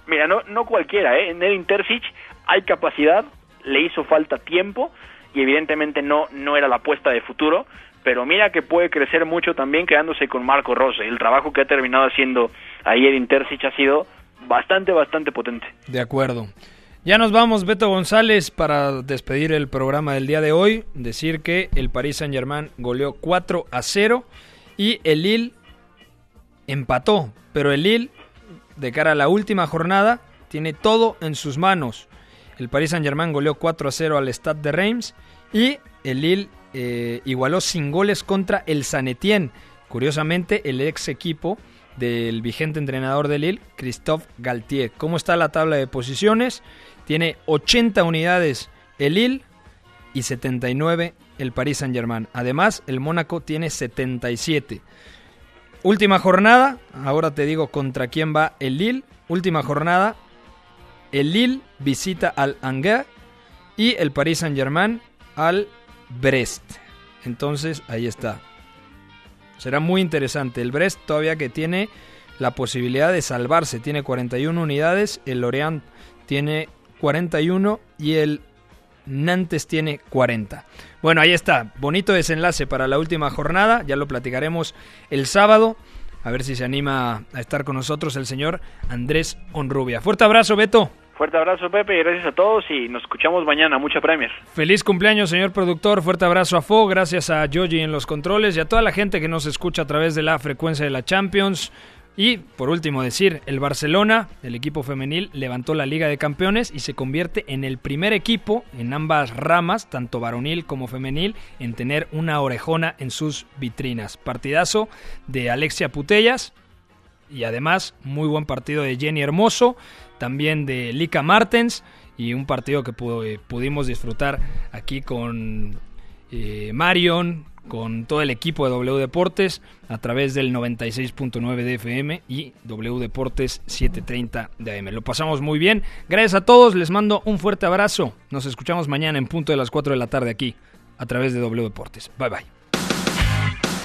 mira, no, no cualquiera, ¿eh? En el Intercic hay capacidad, le hizo falta tiempo y evidentemente no, no era la apuesta de futuro, pero mira que puede crecer mucho también quedándose con Marco Rose. El trabajo que ha terminado haciendo ahí el Intercich ha sido bastante, bastante potente. De acuerdo. Ya nos vamos, Beto González, para despedir el programa del día de hoy. Decir que el Paris Saint-Germain goleó 4 a 0 y el Lille empató. Pero el Lille, de cara a la última jornada, tiene todo en sus manos. El Paris Saint-Germain goleó 4 a 0 al Stade de Reims y el Lille eh, igualó sin goles contra el San Etienne, Curiosamente, el ex equipo del vigente entrenador de Lille, Christophe Galtier. ¿Cómo está la tabla de posiciones? Tiene 80 unidades el Lille y 79 el Paris Saint-Germain. Además, el Mónaco tiene 77. Última jornada, ahora te digo contra quién va el Lille. Última jornada, el Lille visita al Angers y el Paris Saint-Germain al Brest. Entonces, ahí está. Será muy interesante. El Brest todavía que tiene la posibilidad de salvarse. Tiene 41 unidades. El Lorient tiene 41 y el Nantes tiene 40. Bueno, ahí está. Bonito desenlace para la última jornada. Ya lo platicaremos el sábado. A ver si se anima a estar con nosotros el señor Andrés Onrubia. Fuerte abrazo, Beto. Fuerte abrazo, Pepe, y gracias a todos y nos escuchamos mañana. Mucha Premier. Feliz cumpleaños, señor productor. Fuerte abrazo a Fo, gracias a Joji en los controles y a toda la gente que nos escucha a través de la frecuencia de la Champions. Y por último decir, el Barcelona, el equipo femenil, levantó la Liga de Campeones y se convierte en el primer equipo en ambas ramas, tanto varonil como femenil, en tener una orejona en sus vitrinas. Partidazo de Alexia Putellas y además muy buen partido de Jenny Hermoso también de Lika Martens y un partido que pudimos disfrutar aquí con eh, Marion, con todo el equipo de W Deportes a través del 96.9 de FM y W Deportes 730 de AM. Lo pasamos muy bien. Gracias a todos, les mando un fuerte abrazo. Nos escuchamos mañana en punto de las 4 de la tarde aquí a través de W Deportes. Bye bye.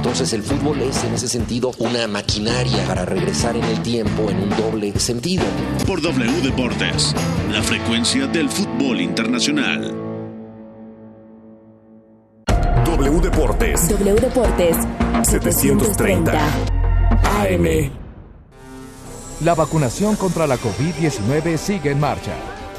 Entonces el fútbol es en ese sentido una maquinaria para regresar en el tiempo en un doble sentido. Por W Deportes, la frecuencia del fútbol internacional. W Deportes. W Deportes 730 AM. La vacunación contra la COVID-19 sigue en marcha.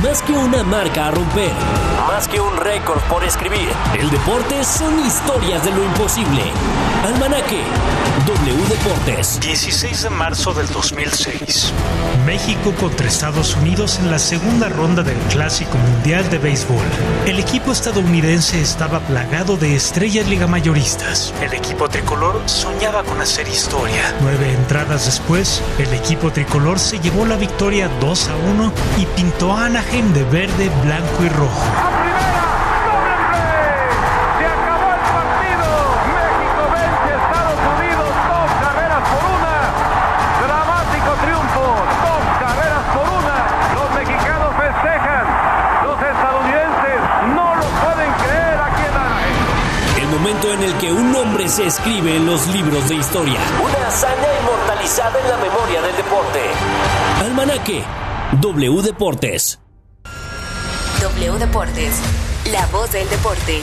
Más que una marca a romper, más que un récord por escribir, el deporte son historias de lo imposible. Almanaque, W Deportes. 16 de marzo del 2006. México contra Estados Unidos en la segunda ronda del Clásico Mundial de Béisbol. El equipo estadounidense estaba plagado de estrellas ligamayoristas. El equipo tricolor soñaba con hacer historia. Nueve entradas después, el equipo tricolor se llevó la victoria 2 a 1 y pintó a Anaheim de verde, blanco y rojo. Se acabó el partido. México vence a Estados Unidos dos carreras por una. Dramático triunfo. Dos carreras por una. Los mexicanos festejan. Los estadounidenses no lo pueden creer aquí en Anaheim. El momento en el que un nombre se escribe en los libros de historia. Una hazaña inmortalizada en la memoria del deporte. Almanaque. W Deportes. W Deportes, la voz del deporte.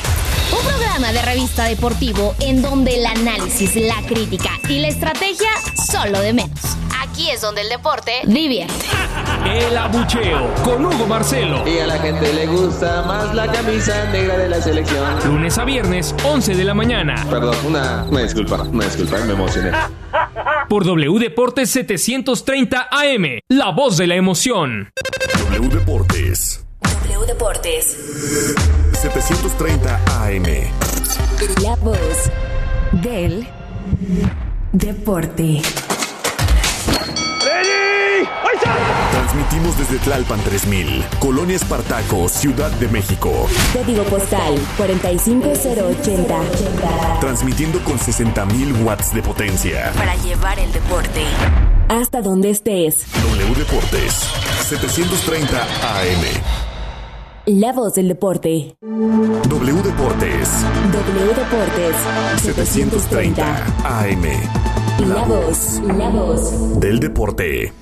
Un programa de revista deportivo en donde el análisis, la crítica y la estrategia son lo de menos. Aquí es donde el deporte divierte. El abucheo con Hugo Marcelo. Y a la gente le gusta más la camisa negra de la selección. Lunes a viernes, 11 de la mañana. Perdón, una, una disculpa, una disculpa, me emocioné. Por W Deportes 730 AM, la voz de la emoción. W Deportes. W Deportes. 730 AM. La voz del deporte. Transmitimos desde Tlalpan 3000, Colonia Espartaco, Ciudad de México. Código postal 45080. Transmitiendo con 60.000 watts de potencia. Para llevar el deporte hasta donde estés. W Deportes 730 AM. La voz del deporte. W Deportes. W Deportes. 730 AM. La voz, la voz. Del deporte.